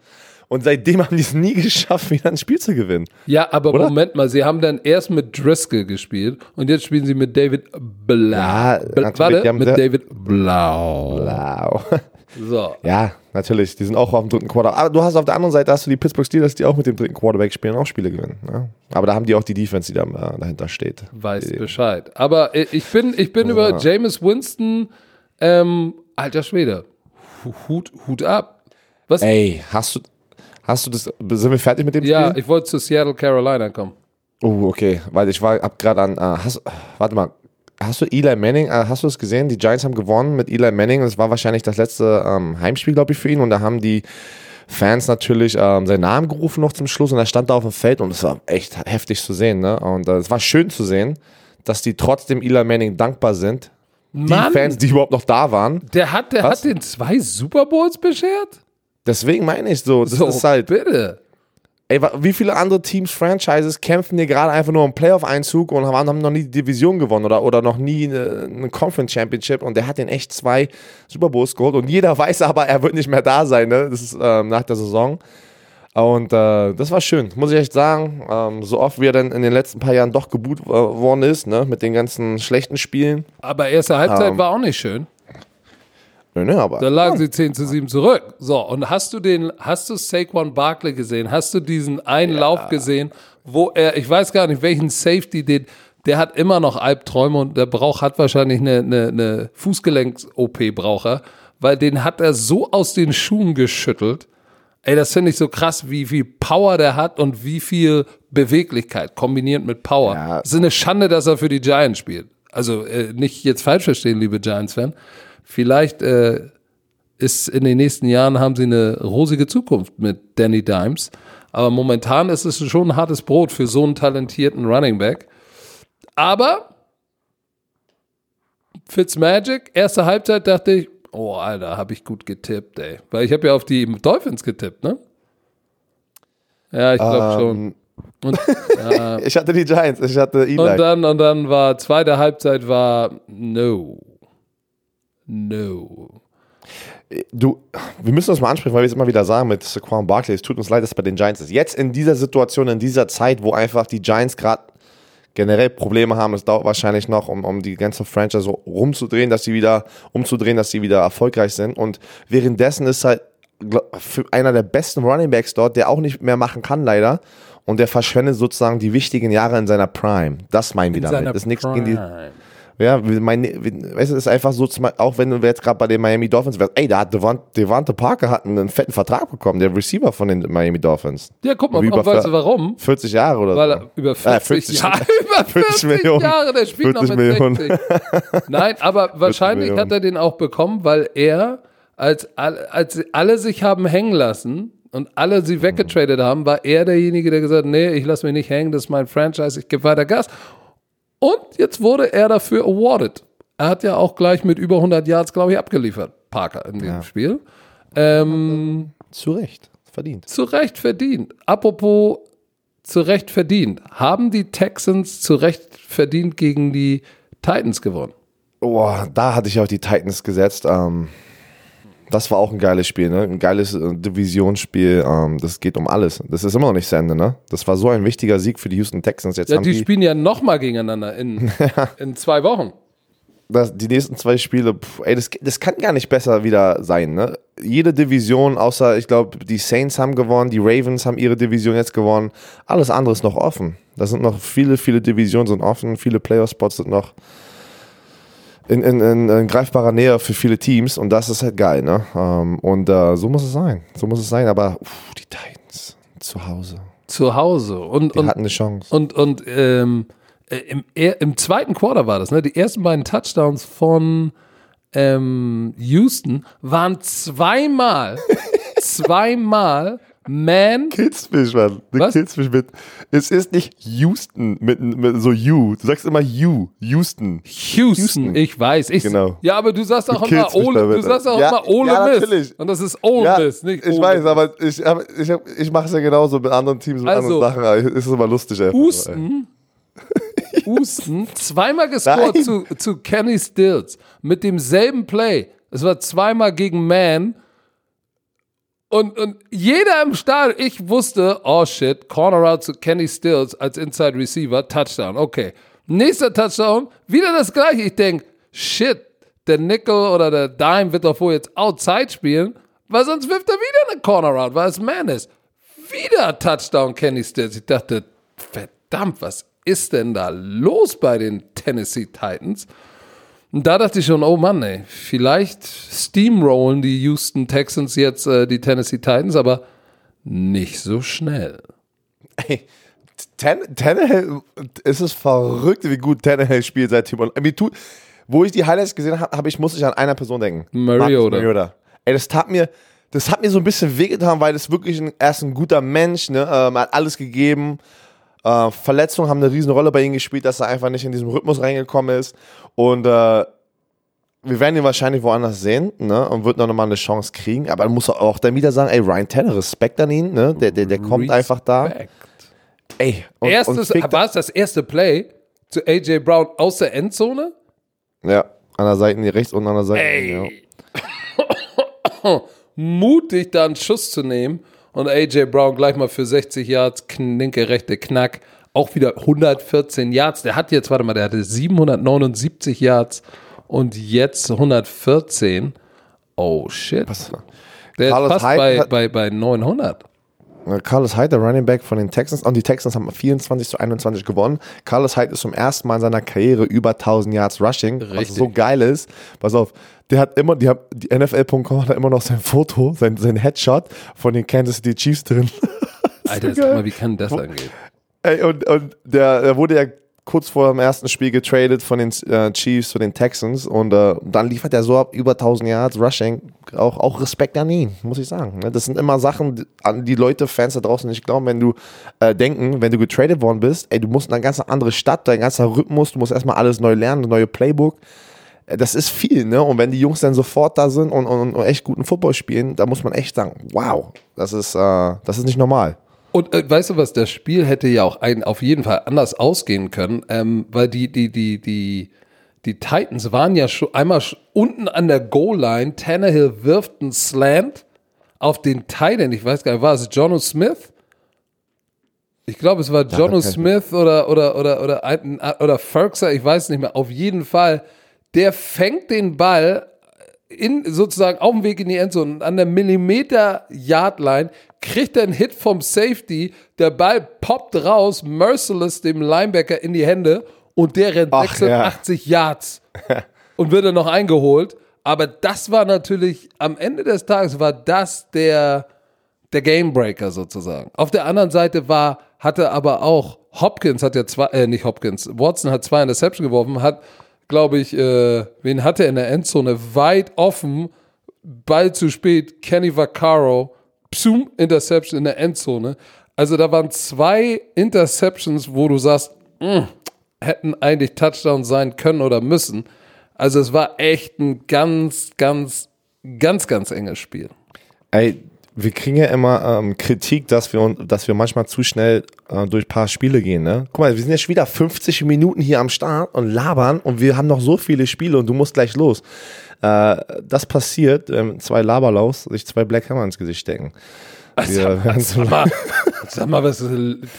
[SPEAKER 2] Und seitdem [LAUGHS] haben die es nie geschafft, wieder ein Spiel zu gewinnen.
[SPEAKER 1] Ja, aber
[SPEAKER 2] Oder?
[SPEAKER 1] Moment mal, sie haben dann erst mit Driscoll gespielt und jetzt spielen sie mit David Blau.
[SPEAKER 2] Ja,
[SPEAKER 1] Bl- warte, mit David Blau.
[SPEAKER 2] Wow.
[SPEAKER 1] So.
[SPEAKER 2] Ja, natürlich, die sind auch auf dem dritten Quarter. Aber du hast auf der anderen Seite hast du die Pittsburgh Steelers, die auch mit dem dritten Quarterback spielen, auch Spiele gewinnen. Ja. Aber da haben die auch die Defense, die da äh, dahinter steht.
[SPEAKER 1] weiß
[SPEAKER 2] Die-
[SPEAKER 1] Bescheid. Aber äh, ich bin, ich bin über Jameis Winston, ähm, alter Schwede, Hu- Hut, Hut ab. Was?
[SPEAKER 2] Ey, hast du, hast du das, sind wir fertig mit dem
[SPEAKER 1] ja,
[SPEAKER 2] Spiel?
[SPEAKER 1] ich wollte zu Seattle, Carolina kommen.
[SPEAKER 2] Oh, okay, weil ich war, hab gerade an, äh, hast, warte mal, hast du Eli Manning, äh, hast du es gesehen? Die Giants haben gewonnen mit Eli Manning. Das war wahrscheinlich das letzte ähm, Heimspiel, glaube ich, für ihn. Und da haben die Fans natürlich ähm, seinen Namen gerufen noch zum Schluss und er stand da auf dem Feld und es war echt heftig zu sehen. Ne? Und äh, es war schön zu sehen, dass die trotzdem Eli Manning dankbar sind. Die
[SPEAKER 1] Mann,
[SPEAKER 2] Fans, die überhaupt noch da waren.
[SPEAKER 1] der hat, der
[SPEAKER 2] Was?
[SPEAKER 1] hat den zwei Super Bowls beschert?
[SPEAKER 2] Deswegen meine ich so, das
[SPEAKER 1] So,
[SPEAKER 2] ist halt,
[SPEAKER 1] bitte.
[SPEAKER 2] Ey, wie viele andere Teams, Franchises kämpfen hier gerade einfach nur um Playoff-Einzug und haben, haben noch nie die Division gewonnen oder, oder noch nie eine, eine Conference Championship und der hat den echt zwei Super Bowls geholt und jeder [LAUGHS] weiß aber, er wird nicht mehr da sein, ne? Das ist ähm, nach der Saison. Und äh, das war schön, muss ich echt sagen. Ähm, so oft wie er dann in den letzten paar Jahren doch geboot äh, worden ist, ne? Mit den ganzen schlechten Spielen.
[SPEAKER 1] Aber erste Halbzeit
[SPEAKER 2] Ähm.
[SPEAKER 1] war auch nicht schön.
[SPEAKER 2] Nö, ne, aber.
[SPEAKER 1] Da lagen sie 10 zu 7 zurück. So, und hast du den, hast du Saquon Barkley gesehen? Hast du diesen einen Lauf gesehen, wo er, ich weiß gar nicht, welchen Safety, den, der hat immer noch Albträume und der braucht, hat wahrscheinlich eine, eine, eine Fußgelenks-OP braucht er, weil den hat er so aus den Schuhen geschüttelt. Ey, das finde ich so krass, wie viel Power der hat und wie viel Beweglichkeit kombiniert mit Power.
[SPEAKER 2] Ja.
[SPEAKER 1] Es ist eine Schande, dass er für die Giants spielt. Also äh, nicht jetzt falsch verstehen, liebe Giants-Fan. Vielleicht äh, ist in den nächsten Jahren haben sie eine rosige Zukunft mit Danny Dimes. Aber momentan ist es schon ein hartes Brot für so einen talentierten Running Back. Aber Fitzmagic, erste Halbzeit dachte ich, oh Alter, habe ich gut getippt, ey. Weil ich habe ja auf die Dolphins getippt, ne? Ja, ich glaube schon. Und, [LAUGHS]
[SPEAKER 2] ich hatte die Giants, ich hatte Eli.
[SPEAKER 1] und dann und dann war zweite Halbzeit war no. No.
[SPEAKER 2] Du, wir müssen das mal ansprechen, weil wir es immer wieder sagen mit Saquon Barkley. Es tut uns leid, dass es bei den Giants ist. Jetzt in dieser Situation, in dieser Zeit, wo einfach die Giants gerade generell Probleme haben. Es dauert wahrscheinlich noch, um, um die ganze Franchise so rumzudrehen, dass sie wieder, umzudrehen, dass sie wieder erfolgreich sind. Und währenddessen ist halt einer der besten Running Backs dort, der auch nicht mehr machen kann, leider. Und der verschwendet sozusagen die wichtigen Jahre in seiner Prime. Das meinen wir damit. Das ist nichts gegen die. Ja, mein, weißt du, ist einfach so, auch wenn du jetzt gerade bei den Miami Dolphins wärst, ey, da hat Devante Parker hat einen fetten Vertrag bekommen, der Receiver von den Miami Dolphins.
[SPEAKER 1] Ja, guck mal, warum, weißt du warum?
[SPEAKER 2] 40 Jahre oder
[SPEAKER 1] Weil er über 40, äh, 40 Jahre, [LAUGHS] über 40, 40 Millionen. Jahre, der spielt 40 noch mit Millionen. 60. Nein, aber [LAUGHS] wahrscheinlich hat er den auch bekommen, weil er, als, als alle sich haben hängen lassen, und alle sie weggetradet haben, war er derjenige, der gesagt hat, nee, ich lasse mich nicht hängen, das ist mein Franchise, ich gebe weiter Gas. Und jetzt wurde er dafür awarded. Er hat ja auch gleich mit über 100 Yards, glaube ich, abgeliefert, Parker in dem ja. Spiel. Ähm,
[SPEAKER 2] zu Recht, verdient.
[SPEAKER 1] Zu Recht verdient. Apropos zu Recht verdient. Haben die Texans zu Recht verdient gegen die Titans gewonnen?
[SPEAKER 2] Boah, da hatte ich auf die Titans gesetzt. Ähm, das war auch ein geiles Spiel, ne? Ein geiles äh, Divisionsspiel. Ähm, das geht um alles. Das ist immer noch nicht zu Ende, ne? Das war so ein wichtiger Sieg für die Houston Texans.
[SPEAKER 1] Jetzt ja, die, die spielen ja nochmal gegeneinander in, [LAUGHS] in zwei Wochen.
[SPEAKER 2] Das, die nächsten zwei Spiele, pff, ey, das, das kann gar nicht besser wieder sein, ne? Jede Division, außer, ich glaube, die Saints haben gewonnen, die Ravens haben ihre Division jetzt gewonnen. Alles andere ist noch offen. Da sind noch viele, viele Divisionen sind offen, viele Playoff-Spots sind noch in, in, in, in, greifbarer Nähe für viele Teams und das ist halt geil, ne? Ähm, und äh, so muss es sein. So muss es sein, aber uff, die Titans zu Hause.
[SPEAKER 1] Zu Hause. Und,
[SPEAKER 2] die
[SPEAKER 1] und,
[SPEAKER 2] hatten eine Chance.
[SPEAKER 1] Und, und ähm, äh, im, im zweiten Quarter war das, ne? Die ersten beiden Touchdowns von ähm, Houston waren zweimal, [LAUGHS] zweimal man.
[SPEAKER 2] Mich, Mann. Was? mich mit. Es ist nicht Houston mit, mit so you. Du sagst immer you. Houston.
[SPEAKER 1] Houston. Houston. Ich weiß. Ich,
[SPEAKER 2] genau.
[SPEAKER 1] Ja, aber du sagst auch du immer Ole. Du sagst auch ja, immer Ole ja, Miss. Natürlich. Und das ist Ole ja, Miss, nicht
[SPEAKER 2] Ich weiß, aber ich, ich, ich mache es ja genauso mit anderen Teams, mit also, anderen Sachen. Es ist immer lustig. Einfach.
[SPEAKER 1] Houston. Houston. [LAUGHS] Zweimal gescored zu, zu Kenny Stills. Mit demselben Play. Es war zweimal gegen Man und, und jeder im Stadion, ich wusste, oh shit, Corner out zu Kenny Stills als Inside Receiver, Touchdown, okay. Nächster Touchdown, wieder das gleiche. Ich denke, shit, der Nickel oder der Dime wird doch wohl jetzt Outside spielen, weil sonst wirft er wieder eine Corner out, weil es Man ist. Wieder Touchdown Kenny Stills. Ich dachte, verdammt, was ist denn da los bei den Tennessee Titans? Und da dachte ich schon, oh Mann, ey, vielleicht steamrollen die Houston Texans jetzt äh, die Tennessee Titans, aber nicht so schnell.
[SPEAKER 2] Ey, Ten Tannehill, es ist verrückt, wie gut Tannehill spielt seit Tim Wo ich die Highlights gesehen habe, hab ich, muss ich an einer Person denken.
[SPEAKER 1] Mariota. Mariota.
[SPEAKER 2] Ey, das tat mir, das hat mir so ein bisschen wehgetan, weil das wirklich ein, er ist ein guter Mensch, ne, ähm, hat alles gegeben. Äh, Verletzungen haben eine riesen Rolle bei ihm gespielt, dass er einfach nicht in diesen Rhythmus reingekommen ist. Und äh, wir werden ihn wahrscheinlich woanders sehen ne? und wird noch mal eine Chance kriegen. Aber muss auch dann wieder sagen, ey, Ryan Tanner, Respekt an ihn. Ne? Der, der, der kommt Respekt. einfach da.
[SPEAKER 1] Ey, und, Erstes, und war es das erste Play zu AJ Brown aus der Endzone?
[SPEAKER 2] Ja, an der Seite rechts und an der Seite.
[SPEAKER 1] Ey. Ja. [COUGHS] Mutig, da einen Schuss zu nehmen und AJ Brown gleich mal für 60 Yards, kninke rechte Knack, auch wieder 114 Yards. Der hat jetzt, warte mal, der hatte 779 Yards und jetzt 114. Oh shit. Was? Der Carlos ist fast bei, bei, bei 900.
[SPEAKER 2] Carlos Hyde, der Running Back von den Texans, und die Texans haben 24 zu 21 gewonnen. Carlos Hyde ist zum ersten Mal in seiner Karriere über 1000 Yards Rushing, Richtig. was so geil ist. Pass auf, der hat immer, die, die NFL.com hat immer noch sein Foto, sein, sein Headshot von den Kansas City Chiefs drin. [LAUGHS]
[SPEAKER 1] Alter, sag mal, wie kann das angehen?
[SPEAKER 2] Ey, und, und der, der wurde ja kurz vor dem ersten Spiel getradet von den äh, Chiefs zu den Texans und äh, dann liefert er so ab über 1000 Yards Rushing. Auch, auch Respekt an ihn, muss ich sagen. Ne? Das sind immer Sachen, an die Leute, Fans da draußen nicht glauben, wenn du äh, denken, wenn du getradet worden bist, ey, du musst in eine ganz andere Stadt, dein ganzer Rhythmus, du musst erstmal alles neu lernen, neue Playbook. Äh, das ist viel, ne? Und wenn die Jungs dann sofort da sind und, und, und echt guten Football spielen, da muss man echt sagen, wow, das ist, äh, das ist nicht normal.
[SPEAKER 1] Und äh, weißt du was, das Spiel hätte ja auch ein, auf jeden Fall anders ausgehen können, ähm, weil die, die, die, die, die Titans waren ja schon einmal unten an der Goal-Line. Tannehill wirft einen Slant auf den Titan. Ich weiß gar nicht, war es Jono Smith? Ich glaube, es war Jono Smith oder, oder, oder, oder, ein- oder Ferguson, ich weiß nicht mehr. Auf jeden Fall, der fängt den Ball in, sozusagen auf dem Weg in die Endzone und an der Millimeter-Yard-Line kriegt er einen Hit vom Safety, der Ball poppt raus, merciless dem Linebacker in die Hände und der rennt
[SPEAKER 2] Ach, ja.
[SPEAKER 1] 86 Yards [LAUGHS] und wird dann noch eingeholt. Aber das war natürlich, am Ende des Tages war das der, der Gamebreaker sozusagen. Auf der anderen Seite war, hatte aber auch Hopkins hat ja zwei, äh, nicht Hopkins, Watson hat zwei Interception geworfen, hat, glaube ich, äh, wen hatte er in der Endzone? Weit offen, Ball zu spät, Kenny Vaccaro, Psum, Interception in der Endzone. Also da waren zwei Interceptions, wo du sagst, "Mm, hätten eigentlich Touchdowns sein können oder müssen. Also es war echt ein ganz, ganz, ganz, ganz enges Spiel.
[SPEAKER 2] Ey, wir kriegen ja immer ähm, Kritik, dass wir, dass wir manchmal zu schnell äh, durch ein paar Spiele gehen. Ne? Guck mal, wir sind jetzt wieder 50 Minuten hier am Start und labern und wir haben noch so viele Spiele und du musst gleich los. Äh, das passiert, ähm, zwei Laberlaus sich zwei Black Hammer ins Gesicht stecken. Wir werden so
[SPEAKER 1] Sag mal, sag mal, was,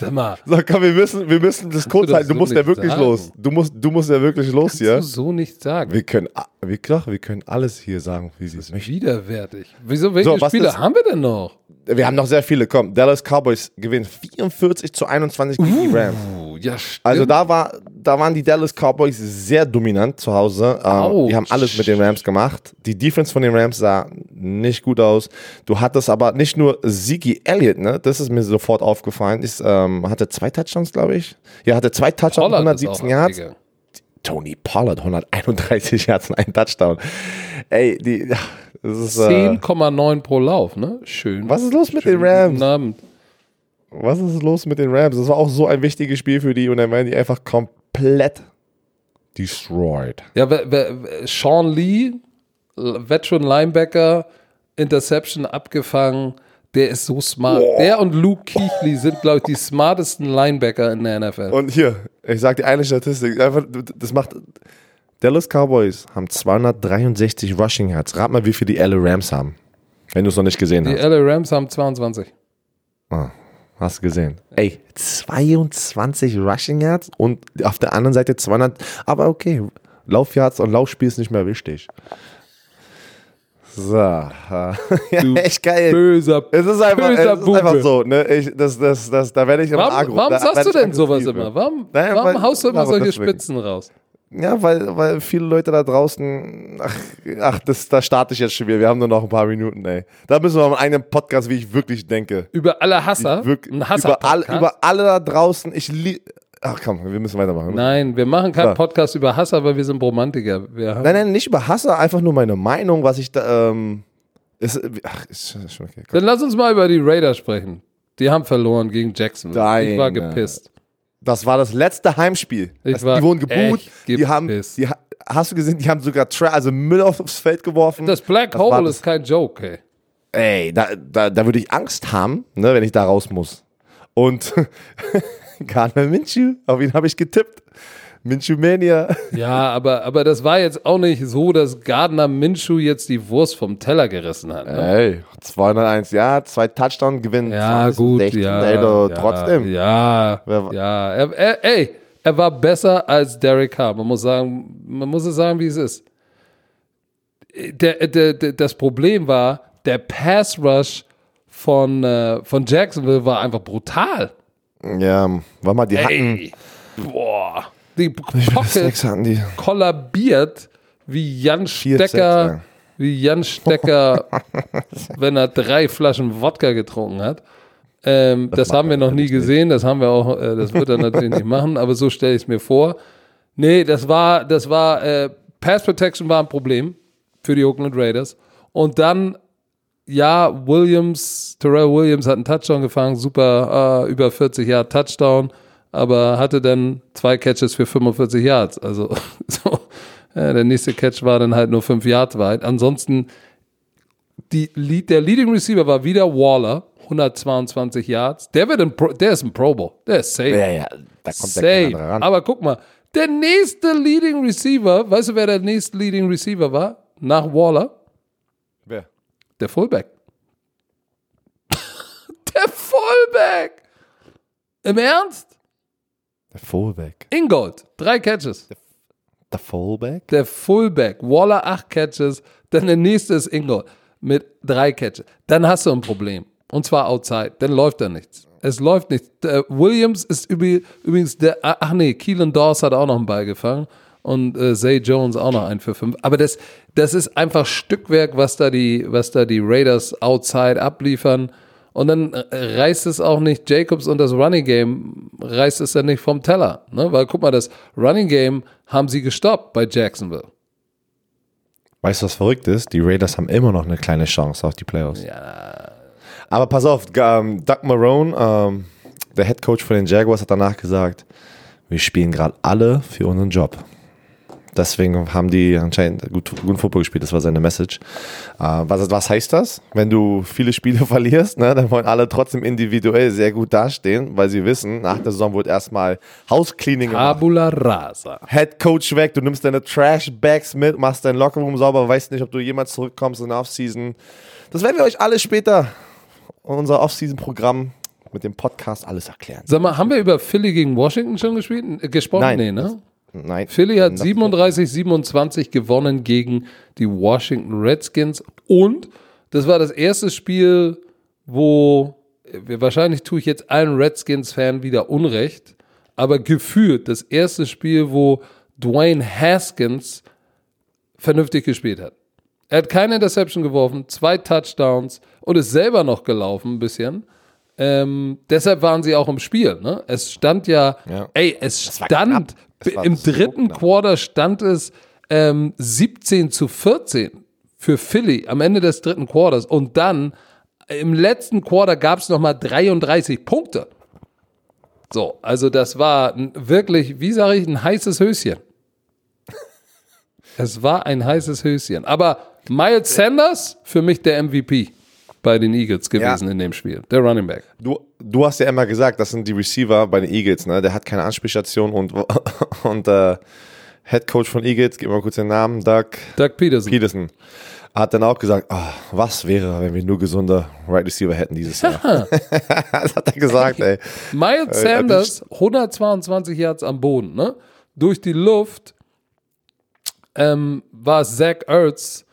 [SPEAKER 1] sag mal,
[SPEAKER 2] So, komm, wir müssen, wir müssen das kurz
[SPEAKER 1] du das
[SPEAKER 2] halten. Du
[SPEAKER 1] so
[SPEAKER 2] musst ja wirklich
[SPEAKER 1] sagen?
[SPEAKER 2] los. Du musst, du musst ja wirklich los hier.
[SPEAKER 1] du so nicht sagen.
[SPEAKER 2] Wir können, a- wir, doch, wir können alles hier sagen, wie sie es möchten.
[SPEAKER 1] Widerwärtig. Wieso, welche
[SPEAKER 2] So, was
[SPEAKER 1] Spiele haben wir denn noch?
[SPEAKER 2] Wir haben noch sehr viele. Komm, Dallas Cowboys gewinnen 44 zu 21 gegen die Rams.
[SPEAKER 1] Ja, stimmt.
[SPEAKER 2] Also da war, da waren die Dallas Cowboys sehr dominant zu Hause. Ähm, die haben alles mit den Rams gemacht. Die Defense von den Rams sah nicht gut aus. Du hattest aber nicht nur Ziggy Elliott, ne? Das ist mir sofort aufgefallen. Ist, ähm, hatte zwei Touchdowns, glaube ich. Ja, hatte zwei Touchdowns,
[SPEAKER 1] Pollard ist
[SPEAKER 2] 117
[SPEAKER 1] auch
[SPEAKER 2] Yards. Tony Pollard, 131 [LAUGHS] Yards und ein Touchdown. Ey, die, das ist, äh,
[SPEAKER 1] 10,9 pro Lauf, ne? Schön.
[SPEAKER 2] was ist los mit den Rams?
[SPEAKER 1] Guten Abend.
[SPEAKER 2] Was ist los mit den Rams? Das war auch so ein wichtiges Spiel für die und dann werden die einfach komplett destroyed.
[SPEAKER 1] Ja, Sean Lee, Veteran Linebacker, Interception abgefangen. Der ist so smart. Der und Luke Keighley sind, glaube ich, die smartesten Linebacker in der NFL.
[SPEAKER 2] Und hier, ich sag dir eine Statistik, einfach, das macht. Dallas Cowboys haben 263 Rushing Yards. Rat mal, wie viel die LA Rams haben. Wenn du es noch nicht gesehen
[SPEAKER 1] die
[SPEAKER 2] hast.
[SPEAKER 1] LA Rams haben 22.
[SPEAKER 2] Ah, hast du gesehen. Ey, 22 Rushing Yards und auf der anderen Seite 200. Aber okay, Laufyards und Laufspiel ist nicht mehr wichtig. So. äh, [LAUGHS] ja, echt geil.
[SPEAKER 1] Böser,
[SPEAKER 2] Es ist einfach,
[SPEAKER 1] böser
[SPEAKER 2] es ist einfach so, ne? Ich, das, das, das, da werde ich immer
[SPEAKER 1] Warum,
[SPEAKER 2] agro.
[SPEAKER 1] warum
[SPEAKER 2] da,
[SPEAKER 1] sagst du denn sowas immer? Warum,
[SPEAKER 2] Naja,
[SPEAKER 1] warum haust du immer solche. Spitzen raus?
[SPEAKER 2] Ja, weil, weil viele Leute da draußen, ach, ach das, da starte ich jetzt schon wieder. Wir haben nur noch ein paar Minuten, ey. Da müssen wir mal einen Podcast, wie ich wirklich denke.
[SPEAKER 1] Über alle Hasser?
[SPEAKER 2] Wirk-
[SPEAKER 1] Ein
[SPEAKER 2] über, alle, über alle da draußen. Ich lieb. Ach komm, wir müssen weitermachen. Nein.
[SPEAKER 1] Nein, wir machen keinen
[SPEAKER 2] So.
[SPEAKER 1] Podcast über Hasser, weil wir sind Romantiker. Wir haben
[SPEAKER 2] nein, nicht über Hasse, einfach nur meine Meinung, was ich da. Ähm, ist, ach, ist schon okay. Komm.
[SPEAKER 1] Dann lass uns mal über die Raiders sprechen. Die haben verloren gegen Jacksonville. Ich war
[SPEAKER 2] Deine-
[SPEAKER 1] gepisst.
[SPEAKER 2] Das war das letzte Heimspiel.
[SPEAKER 1] War
[SPEAKER 2] die wurden geboot. Die haben, die, ha- hast du gesehen, die haben sogar Tra also Müll aufs Feld geworfen.
[SPEAKER 1] Das Black
[SPEAKER 2] Das
[SPEAKER 1] Hole
[SPEAKER 2] das-
[SPEAKER 1] ist kein Joke, ey.
[SPEAKER 2] Ey, da, da, da würde ich Angst haben, ne, wenn ich da raus muss. Und [LAUGHS] Gardner Minshew, auf ihn habe ich getippt. Minshew Mania. [LAUGHS]
[SPEAKER 1] Ja, aber, aber das war jetzt auch nicht so, dass Gardner Minshew jetzt die Wurst vom Teller gerissen hat. Ne?
[SPEAKER 2] Ey, 201 ja, zwei Touchdown gewinnen.
[SPEAKER 1] Ja,
[SPEAKER 2] 20,
[SPEAKER 1] gut,
[SPEAKER 2] 16,
[SPEAKER 1] ja,
[SPEAKER 2] Ey,
[SPEAKER 1] ja.
[SPEAKER 2] trotzdem.
[SPEAKER 1] Ja,
[SPEAKER 2] Wer war-
[SPEAKER 1] ja. Er, er, ey, er war besser als Derek Carr. Man muss sagen, man muss es sagen, wie es ist. Der, der, der, das Problem war, der Pass Rush von, äh, von Jacksonville war einfach brutal.
[SPEAKER 2] Ja, warte mal, die hatten.
[SPEAKER 1] Ey, boah. Die Pocket
[SPEAKER 2] die?
[SPEAKER 1] kollabiert wie Jan Stecker,
[SPEAKER 2] ja.
[SPEAKER 1] wie Jan Stecker, [LAUGHS] wenn er drei Flaschen Wodka getrunken hat. Ähm, das
[SPEAKER 2] macht
[SPEAKER 1] haben wir noch nie gesehen, das haben wir auch, äh, das wird er natürlich nicht machen, aber so stelle ich es mir vor. Nee, das war, das war, äh, Pass Protection war ein Problem für die Oakland Raiders. Und dann, ja, Williams, Terrell Williams hat einen Touchdown gefangen, super, äh, über 40 Jahre Touchdown, aber hatte dann zwei Catches für 45 Yards. Also, [LAUGHS] so, äh, der nächste Catch war dann halt nur 5 Yards weit. Ansonsten, die, Lead- der Leading Receiver war wieder Waller, 122 Yards. Der, wird ein Pro, der ist ein Pro Bowl, der ist safe.
[SPEAKER 2] Ja, ja, da kommt der
[SPEAKER 1] Safe.
[SPEAKER 2] keiner ran.
[SPEAKER 1] Aber guck mal, der nächste Leading Receiver, weißt du, wer der nächste Leading Receiver war? Nach Waller?
[SPEAKER 2] Wer?
[SPEAKER 1] Der Fullback. [LAUGHS] der Fullback! Im Ernst?
[SPEAKER 2] Der Fullback.
[SPEAKER 1] Ingold, drei Catches.
[SPEAKER 2] Der Fullback?
[SPEAKER 1] Der Fullback, Waller acht Catches, dann der nächste ist Ingold mit drei Catches. Dann hast du ein Problem. Und zwar outside. Dann läuft da nichts. Es läuft nichts. Der Williams ist übrigens der, ach nee, Keelan Dawes hat auch noch einen Ball gefangen und äh, Zay Jones auch noch einen für fünf. Aber das, das ist einfach Stückwerk, was da die, was da die Raiders outside abliefern. Und dann äh, reißt es auch nicht Jacobs und das Running Game reißt es ja nicht vom Teller. Ne? Weil guck mal, das Running Game haben sie gestoppt bei Jacksonville.
[SPEAKER 2] Weißt du, was verrückt ist? Die Raiders haben immer noch eine kleine Chance auf die Playoffs.
[SPEAKER 1] Ja.
[SPEAKER 2] Aber pass auf, ähm, Doug Marone, ähm, der Head Coach von den Jaguars, hat danach gesagt, wir spielen gerade alle für unseren Job. Deswegen haben die anscheinend gut, gut Football gespielt, das war seine Message. Äh, was, was heißt das? Wenn du viele Spiele [LAUGHS] verlierst, ne, dann wollen alle trotzdem individuell sehr gut dastehen, weil sie wissen, nach der Saison wird erstmal Housecleaning gemacht.
[SPEAKER 1] Tabula rasa.
[SPEAKER 2] Head Coach weg, du nimmst deine Trash-Bags mit, machst dein Lockerroom sauber, weißt nicht, ob du jemals zurückkommst in der Offseason. Das werden wir euch alle später in unser Offseason-Programm mit dem Podcast alles erklären.
[SPEAKER 1] Sag mal, haben wir über Philly gegen Washington schon gespielt, äh, gesprochen?
[SPEAKER 2] Nein.
[SPEAKER 1] Nee, ne?
[SPEAKER 2] Nein.
[SPEAKER 1] Philly hat
[SPEAKER 2] Das-
[SPEAKER 1] 37-27 gewonnen gegen die Washington Redskins und das war das erste Spiel, wo äh, wahrscheinlich tue ich jetzt allen Redskins-Fan wieder Unrecht, aber gefühlt das erste Spiel, wo Dwayne Haskins vernünftig gespielt hat. Er hat keine Interception geworfen, zwei Touchdowns und ist selber noch gelaufen ein bisschen. Ähm, deshalb waren sie auch im Spiel. Ne? Es stand ja,
[SPEAKER 2] Ja.
[SPEAKER 1] ey, es stand, im dritten
[SPEAKER 2] knapp.
[SPEAKER 1] Quarter stand es ähm, 17 zu 14 für Philly am Ende des dritten Quarters. Und dann äh, im letzten Quarter gab es nochmal 33 Punkte. So, also das war wirklich, wie sage ich, ein heißes Höschen. [LAUGHS] Es war ein heißes Höschen. Aber Miles Sanders, für mich der MVP bei den Eagles gewesen
[SPEAKER 2] Ja.
[SPEAKER 1] in dem Spiel. Der Running Back.
[SPEAKER 2] Du, du hast ja immer gesagt, das sind die Receiver bei den Eagles, ne? Der hat keine Anspielstation und, [LAUGHS] und äh, Head Coach von Eagles, gib mal kurz den Namen, Doug
[SPEAKER 1] Doug Peterson.
[SPEAKER 2] Peterson, hat dann auch gesagt, ah, was wäre, wenn wir nur gesunde Right Receiver hätten dieses Jahr. [LAUGHS] das hat er gesagt, ey.
[SPEAKER 1] Miles
[SPEAKER 2] Äh,
[SPEAKER 1] Sanders, 122 Yards am Boden, ne? Durch die Luft ähm, war Zach Ertz,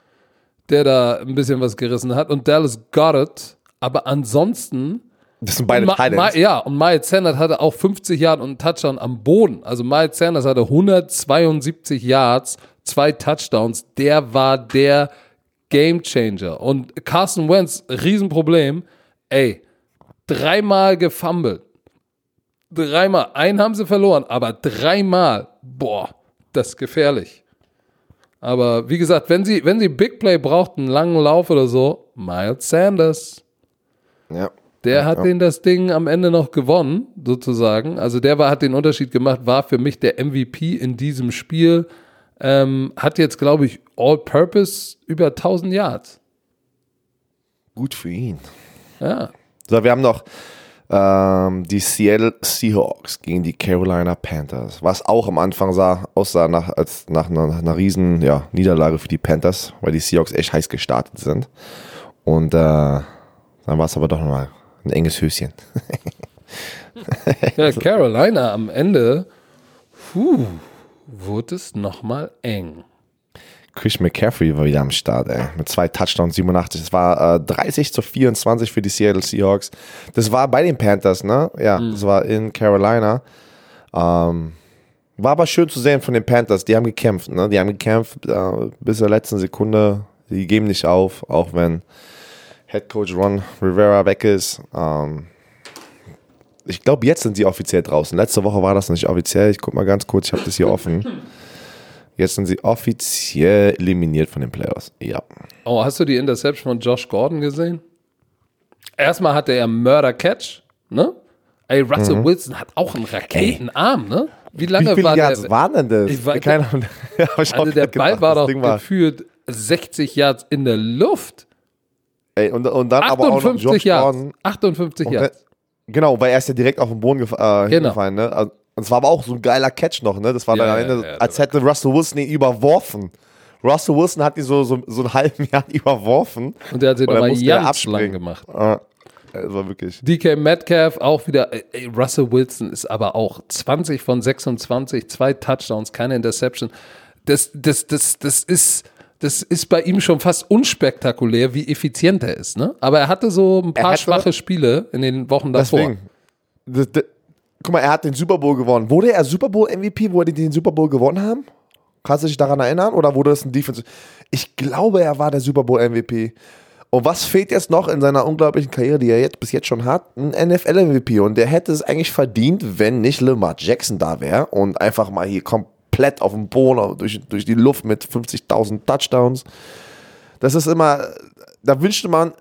[SPEAKER 1] der da ein bisschen was gerissen hat und Dallas Goddard. Aber ansonsten
[SPEAKER 2] Das sind beide Titans.
[SPEAKER 1] ja, und Miles Sanders hatte auch 50 Yards und einen Touchdown am Boden. Also Miles Sanders hatte 172 Yards, zwei Touchdowns. Der war der Game Changer. Und Carson Wentz, Riesenproblem. Ey, dreimal gefummelt. Dreimal. Einen haben sie verloren, aber dreimal. Boah, das ist gefährlich. Aber wie gesagt, wenn sie, wenn sie Big Play braucht, einen langen Lauf oder so, Miles Sanders.
[SPEAKER 2] Ja.
[SPEAKER 1] Der hat
[SPEAKER 2] Ja.
[SPEAKER 1] den das Ding am Ende noch gewonnen, sozusagen. Also der war, hat den Unterschied gemacht, war für mich der MVP in diesem Spiel. Ähm, hat jetzt, glaube ich, All-Purpose über 1000 Yards.
[SPEAKER 2] Gut für ihn.
[SPEAKER 1] Ja.
[SPEAKER 2] So, wir haben noch ähm, die Seattle Seahawks gegen die Carolina Panthers, was auch am Anfang sah, aussah nach, als nach einer, einer riesen ja, Niederlage für die Panthers, weil die Seahawks echt heiß gestartet sind. Und äh, dann war es aber doch nochmal ein enges Höschen.
[SPEAKER 1] ja Carolina am Ende, puh, wurde es nochmal eng.
[SPEAKER 2] Chris McCaffrey war wieder am Start, ey. Mit zwei Touchdowns, 87. Das war äh, 30 zu 24 für die Seattle Seahawks. Das war bei den Panthers, ne? Ja, das war in Carolina. Ähm, war aber schön zu sehen von den Panthers. Die haben gekämpft, ne? Die haben gekämpft äh, bis zur letzten Sekunde. Die geben nicht auf, auch wenn Head Coach Ron Rivera weg ist. Ähm, ich glaube, jetzt sind sie offiziell draußen. Letzte Woche war das nicht offiziell. Ich guck mal ganz kurz, ich habe das hier offen. [LAUGHS] Jetzt sind sie offiziell eliminiert von den Playoffs. Ja.
[SPEAKER 1] Oh, hast du die Interception von Josh Gordon gesehen? Erstmal hatte er Murder Catch, ne? Ey, Russell Wilson hat auch einen Raketenarm, ne? Wie lange
[SPEAKER 2] Mhm. Wie viele
[SPEAKER 1] war
[SPEAKER 2] Yards
[SPEAKER 1] der?
[SPEAKER 2] waren denn das?
[SPEAKER 1] Ich weiß-
[SPEAKER 2] Keine Ahnung. [LAUGHS]
[SPEAKER 1] Also der
[SPEAKER 2] gedacht,
[SPEAKER 1] Ball war doch
[SPEAKER 2] war-
[SPEAKER 1] gefühlt 60 Yards in der Luft.
[SPEAKER 2] Ey, und, und dann aber auch noch
[SPEAKER 1] 58
[SPEAKER 2] Josh
[SPEAKER 1] Yards.
[SPEAKER 2] Gordon.
[SPEAKER 1] 58
[SPEAKER 2] Und
[SPEAKER 1] Yards.
[SPEAKER 2] Genau, weil er ist ja direkt auf den Boden gef äh, hingefallen. Ne? Also, Und es war aber auch so ein geiler Catch noch. Ne? Das war
[SPEAKER 1] Ja,
[SPEAKER 2] dann am Ende,
[SPEAKER 1] ja,
[SPEAKER 2] als hätte Russell Wilson ihn überworfen. Russell Wilson hat ihn so, so, so einen halben [LAUGHS] Jahr überworfen.
[SPEAKER 1] Und der hat sie
[SPEAKER 2] Und dann
[SPEAKER 1] nochmal
[SPEAKER 2] musste er
[SPEAKER 1] ganz lang gemacht.
[SPEAKER 2] Äh, Das war wirklich.
[SPEAKER 1] DK Metcalf auch wieder. Ey, Russell Wilson ist aber auch 20 von 26, zwei Touchdowns, keine Interception. Das, das, das, das ist. Das ist bei ihm schon fast unspektakulär, wie effizient er ist. Ne? Aber er hatte so ein paar schwache Spiele in den Wochen davor.
[SPEAKER 2] Deswegen. Guck mal, er hat den Super Bowl gewonnen. Wurde er Super Bowl MVP, wo die den Super Bowl gewonnen haben? Kannst du dich daran erinnern? Oder wurde das ein Defense? Ich glaube, er war der Super Bowl MVP. Und was fehlt jetzt noch in seiner unglaublichen Karriere, die er jetzt bis jetzt schon hat? Ein NFL-MVP. Und der hätte es eigentlich verdient, wenn nicht Lamar Jackson da wäre und einfach mal hier komplett auf dem Boden, durch, durch die Luft mit 50.000 Touchdowns. Das ist immer, da wünschte man,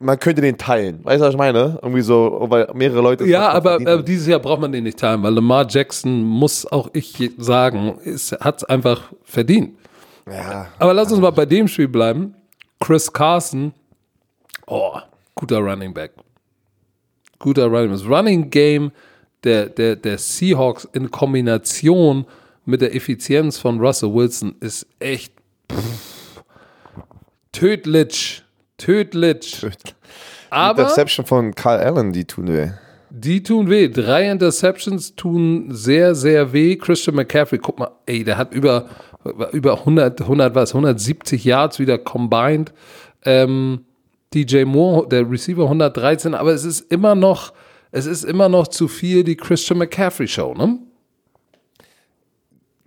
[SPEAKER 2] man könnte den teilen. Weißt du, was ich meine? Irgendwie so, weil mehrere Leute.
[SPEAKER 1] Ja, aber äh, dieses Jahr braucht man den nicht teilen, weil Lamar Jackson muss auch ich sagen, hat es einfach verdient.
[SPEAKER 2] ja.
[SPEAKER 1] Aber lass uns mal bei dem Spiel bleiben. Chris Carson, oh, guter Running Back. Guter Running Back. Das Running Game der, der, der Seahawks in Kombination mit der Effizienz von Russell Wilson ist echt pff, tödlich. Tödlich. Aber
[SPEAKER 2] Interception von Carl Allen, die tun weh.
[SPEAKER 1] die tun weh. Drei Interceptions tun sehr, sehr weh. Christian McCaffrey, guck mal, ey, der hat über, über 100, 100 was, 170 Yards wieder combined. Ähm, DJ Moore, der Receiver 113, aber es ist immer noch, es ist immer noch zu viel die Christian McCaffrey Show, ne?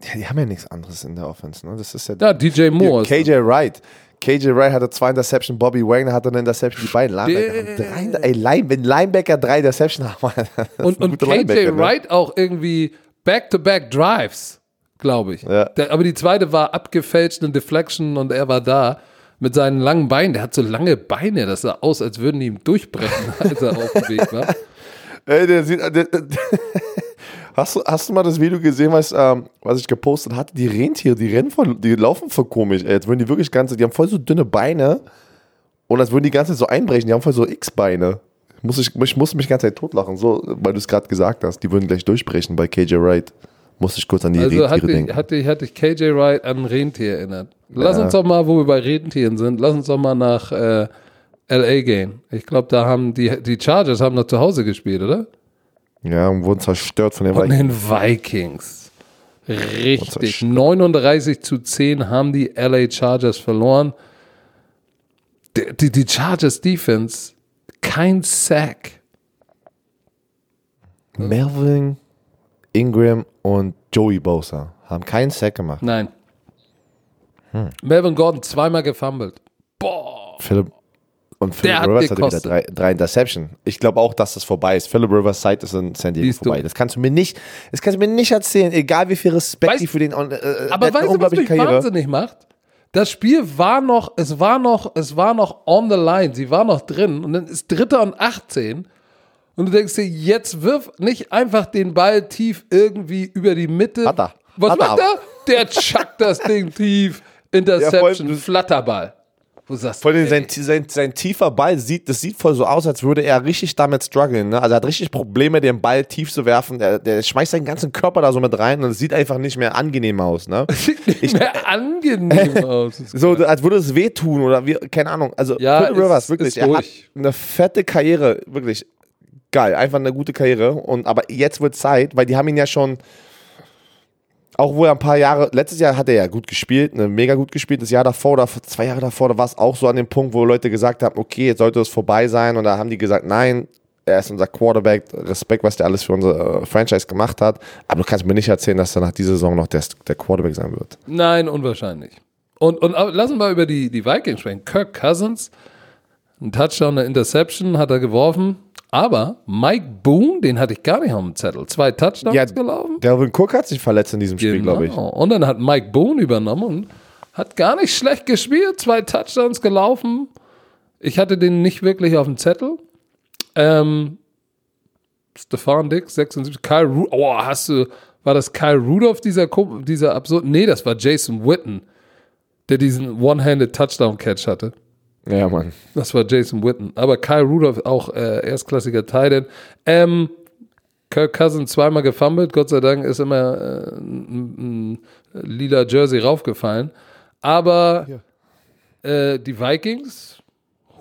[SPEAKER 2] Ja, die haben ja nichts anderes in der Offense, ne? Das ist ja.
[SPEAKER 1] Ja, DJ Moore.
[SPEAKER 2] KJ Wright. KJ Wright hatte zwei Interception, Bobby Wagner hatte eine Interception, die beiden Linebacker haben drei, ey, Line, wenn Linebacker drei Interception haben, [LAUGHS]
[SPEAKER 1] und, und KJ
[SPEAKER 2] Linebacker, ne?
[SPEAKER 1] Wright auch irgendwie Back-to-Back Drives, glaube ich.
[SPEAKER 2] Ja.
[SPEAKER 1] Der, aber die zweite war abgefälscht, eine Deflection und er war da mit seinen langen Beinen. Der hat so lange Beine, das sah aus, als würden die ihm durchbrechen, [LAUGHS] als er auf dem Weg war.
[SPEAKER 2] Ey, der sieht. Der, der, hast, du, hast du mal das Video gesehen, was, ähm, was ich gepostet hatte? Die Rentiere, die rennen voll, die laufen voll komisch, ey. Jetzt würden die wirklich ganze, die haben voll so dünne Beine und als würden die ganze Zeit so einbrechen, die haben voll so X-Beine. Muss ich, ich muss mich die ganze Zeit totlachen, so, weil du es gerade gesagt hast. Die würden gleich durchbrechen bei KJ Wright. Musste ich kurz an die
[SPEAKER 1] Also
[SPEAKER 2] Rentiere
[SPEAKER 1] hatte,
[SPEAKER 2] denken.
[SPEAKER 1] hatte, ich- hatte ich KJ Wright an Rentier erinnert. Lass
[SPEAKER 2] Ja.
[SPEAKER 1] uns doch mal, wo wir bei Rentieren sind, lass uns doch mal nach äh, LA gehen. Ich glaube, da haben die, die Chargers haben noch zu Hause gespielt, oder?
[SPEAKER 2] Ja, und wurden zerstört von den
[SPEAKER 1] Von
[SPEAKER 2] Vikings.
[SPEAKER 1] den Vikings. Richtig.
[SPEAKER 2] zerstört.
[SPEAKER 1] 39 zu 10 haben die LA Chargers verloren. Die, die, die Chargers Defense, kein Sack.
[SPEAKER 2] Melvin, Ingram und Joey Bosa haben keinen Sack gemacht.
[SPEAKER 1] Nein.
[SPEAKER 2] Hm.
[SPEAKER 1] Melvin Gordon zweimal gefummelt. Boah.
[SPEAKER 2] Philip und Philip
[SPEAKER 1] Der hat
[SPEAKER 2] Rivers hatte wieder drei, drei Interception. Ich glaube auch, dass das vorbei ist. Philip Rivers Zeit ist in San Diego
[SPEAKER 1] Siehst du.
[SPEAKER 2] vorbei. Das kannst du mir nicht, das kannst du mir nicht erzählen, egal wie viel Respekt
[SPEAKER 1] Weißt-
[SPEAKER 2] die für den äh,
[SPEAKER 1] Aber
[SPEAKER 2] hat eine
[SPEAKER 1] weißt du, was mich
[SPEAKER 2] Karriere.
[SPEAKER 1] wahnsinnig macht? Das Spiel war noch, es war noch, es war noch on the line, sie war noch drin und dann ist Dritter und 18 und du denkst dir, jetzt wirf nicht einfach den Ball tief irgendwie über die Mitte.
[SPEAKER 2] Hat er.
[SPEAKER 1] Was
[SPEAKER 2] Hat
[SPEAKER 1] macht er? Der chuckt das Ding tief, Interception,
[SPEAKER 2] voll-
[SPEAKER 1] Flatterball. Wo sagst
[SPEAKER 2] Vor allem sein, sein, sein tiefer Ball sieht, das sieht voll so aus, als würde er richtig damit strugglen. Ne? Also er hat richtig Probleme, den Ball tief zu werfen. Der, der schmeißt seinen ganzen Körper da so mit rein und es sieht einfach nicht mehr angenehm aus. Ne? [LAUGHS]
[SPEAKER 1] sieht nicht mehr angenehm [LAUGHS] aus.
[SPEAKER 2] So, als würde es wehtun oder wie, keine Ahnung. Also
[SPEAKER 1] Ja, ist-
[SPEAKER 2] Rivers, wirklich, er hat eine fette Karriere, wirklich geil, einfach eine gute Karriere. Und aber jetzt wird Zeit, weil die haben ihn ja schon, auch wo er ein paar Jahre, letztes Jahr hat er ja gut gespielt, ne, mega gut gespielt. Das Jahr davor oder zwei Jahre davor, da war es auch so an dem Punkt, wo Leute gesagt haben, okay, jetzt sollte es vorbei sein. Und da haben die gesagt, nein, er ist unser Quarterback, Respekt, was der alles für unsere äh, Franchise gemacht hat. Aber du kannst mir nicht erzählen, dass er nach dieser Saison noch der, der Quarterback sein wird.
[SPEAKER 1] Nein, unwahrscheinlich. Und, und aber lassen wir über die, die Vikings sprechen. Kirk Cousins, ein Touchdown, eine Interception hat er geworfen. Aber Mike Boone, den hatte ich gar nicht auf dem Zettel. Zwei Touchdowns
[SPEAKER 2] Ja,
[SPEAKER 1] gelaufen.
[SPEAKER 2] Delvin Cook hat sich verletzt in diesem Spiel,
[SPEAKER 1] Genau.
[SPEAKER 2] glaube ich.
[SPEAKER 1] Und dann hat Mike Boone übernommen und hat gar nicht schlecht gespielt. Zwei Touchdowns gelaufen. Ich hatte den nicht wirklich auf dem Zettel. Ähm, Stefan Dix, 76. Kyle Ru oh, hast du, war das Kyle Rudolph, dieser, dieser absurd? Nee, das war Jason Witten, der diesen One-Handed Touchdown-Catch hatte.
[SPEAKER 2] Ja, Mann.
[SPEAKER 1] Das war Jason Witten. Aber Kyle Rudolph auch äh, erstklassiger Titan. Ähm, Kirk Cousins zweimal gefummelt. Gott sei Dank ist immer äh, ein, ein lila Jersey raufgefallen. Aber äh, die Vikings,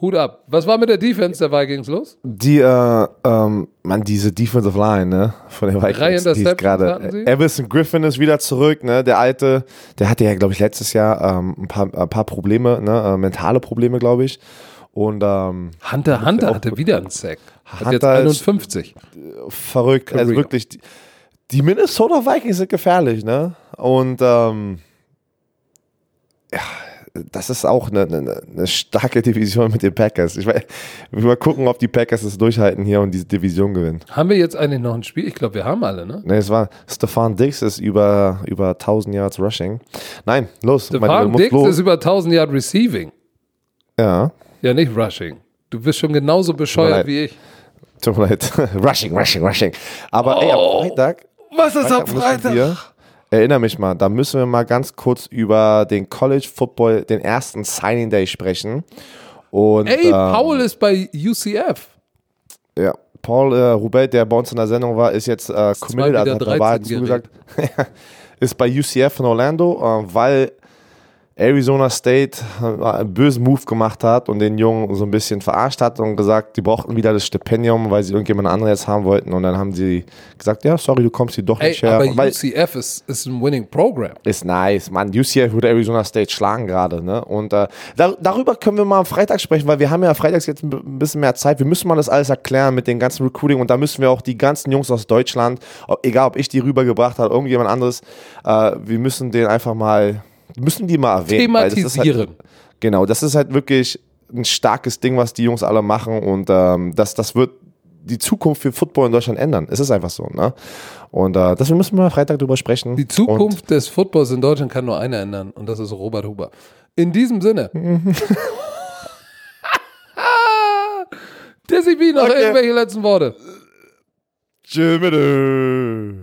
[SPEAKER 1] Hut ab. Was war mit der Defense der Vikings los?
[SPEAKER 2] Die, äh, ähm, man, diese Defensive Line, ne, von den Vikings, die ist gerade? Everson Griffin ist wieder zurück, ne, der alte, der hatte ja, glaube ich, letztes Jahr ähm, ein, paar, ein paar Probleme, ne, äh, mentale Probleme, glaube ich. Und ähm,
[SPEAKER 1] Hunter Hunter hatte wieder einen Sack. Hat jetzt
[SPEAKER 2] Hunter ist-
[SPEAKER 1] 51.
[SPEAKER 2] verrückt, also
[SPEAKER 1] Career.
[SPEAKER 2] wirklich, die, die Minnesota Vikings sind gefährlich, ne, und ähm, ja, das ist auch eine, eine, eine starke Division mit den Packers. Ich will mal gucken, ob die Packers es durchhalten hier und diese Division gewinnen.
[SPEAKER 1] Haben wir jetzt eigentlich noch ein Spiel? Ich glaube, wir haben alle, ne?
[SPEAKER 2] Ne, es war Stefan Diggs ist über, über 1000 Yards Rushing. Nein, los.
[SPEAKER 1] Stefan Dix
[SPEAKER 2] los.
[SPEAKER 1] ist über 1000 Yard Receiving.
[SPEAKER 2] Ja,
[SPEAKER 1] Ja, nicht Rushing. Du bist schon genauso bescheuert wie ich.
[SPEAKER 2] tut mir leid. [LAUGHS] rushing, rushing, rushing. Aber ey,
[SPEAKER 1] Oh.
[SPEAKER 2] am Freitag,
[SPEAKER 1] Was ist am
[SPEAKER 2] Freitag müssen
[SPEAKER 1] Freitag?
[SPEAKER 2] Erinnere mich mal, da müssen wir mal ganz kurz über den College Football, den ersten Signing Day sprechen. Und,
[SPEAKER 1] Ey,
[SPEAKER 2] ähm,
[SPEAKER 1] Paul ist bei UCF.
[SPEAKER 2] Ja, Paul äh, Rubelt, der bei uns in der Sendung war, ist jetzt äh, committed, also hat der
[SPEAKER 1] 13
[SPEAKER 2] zugesagt, [LAUGHS] ist bei UCF in Orlando, äh, weil Arizona State einen bösen Move gemacht hat und den Jungen so ein bisschen verarscht hat und gesagt, die brauchten wieder das Stipendium, weil sie irgendjemand anderen jetzt haben wollten und dann haben sie gesagt, ja, sorry, du kommst hier doch
[SPEAKER 1] Ey,
[SPEAKER 2] nicht her.
[SPEAKER 1] aber
[SPEAKER 2] weil,
[SPEAKER 1] UCF ist, ist ein Winning Program.
[SPEAKER 2] ist nice, Mann. UCF würde Arizona State schlagen gerade, ne? Und äh, dar darüber können wir mal am Freitag sprechen, weil wir haben ja freitags jetzt ein bisschen mehr Zeit. Wir müssen mal das alles erklären mit den ganzen Recruiting und da müssen wir auch die ganzen Jungs aus Deutschland, egal ob ich die rübergebracht habe, irgendjemand anderes, äh, wir müssen den einfach mal, müssen die mal erwähnen. das ist
[SPEAKER 1] Thematisieren.
[SPEAKER 2] Halt, genau, das ist halt wirklich ein starkes Ding, was die Jungs alle machen und ähm, das, das wird die Zukunft für Football in Deutschland ändern. Es ist einfach so, ne? Und äh, deswegen müssen wir mal Freitag drüber sprechen.
[SPEAKER 1] Die Zukunft des Footballs in Deutschland kann nur einer ändern und das ist Robert Huber. In diesem Sinne. [LAUGHS] Dizzy B, noch
[SPEAKER 2] Okay.
[SPEAKER 1] irgendwelche letzten Worte?
[SPEAKER 2] Bitte.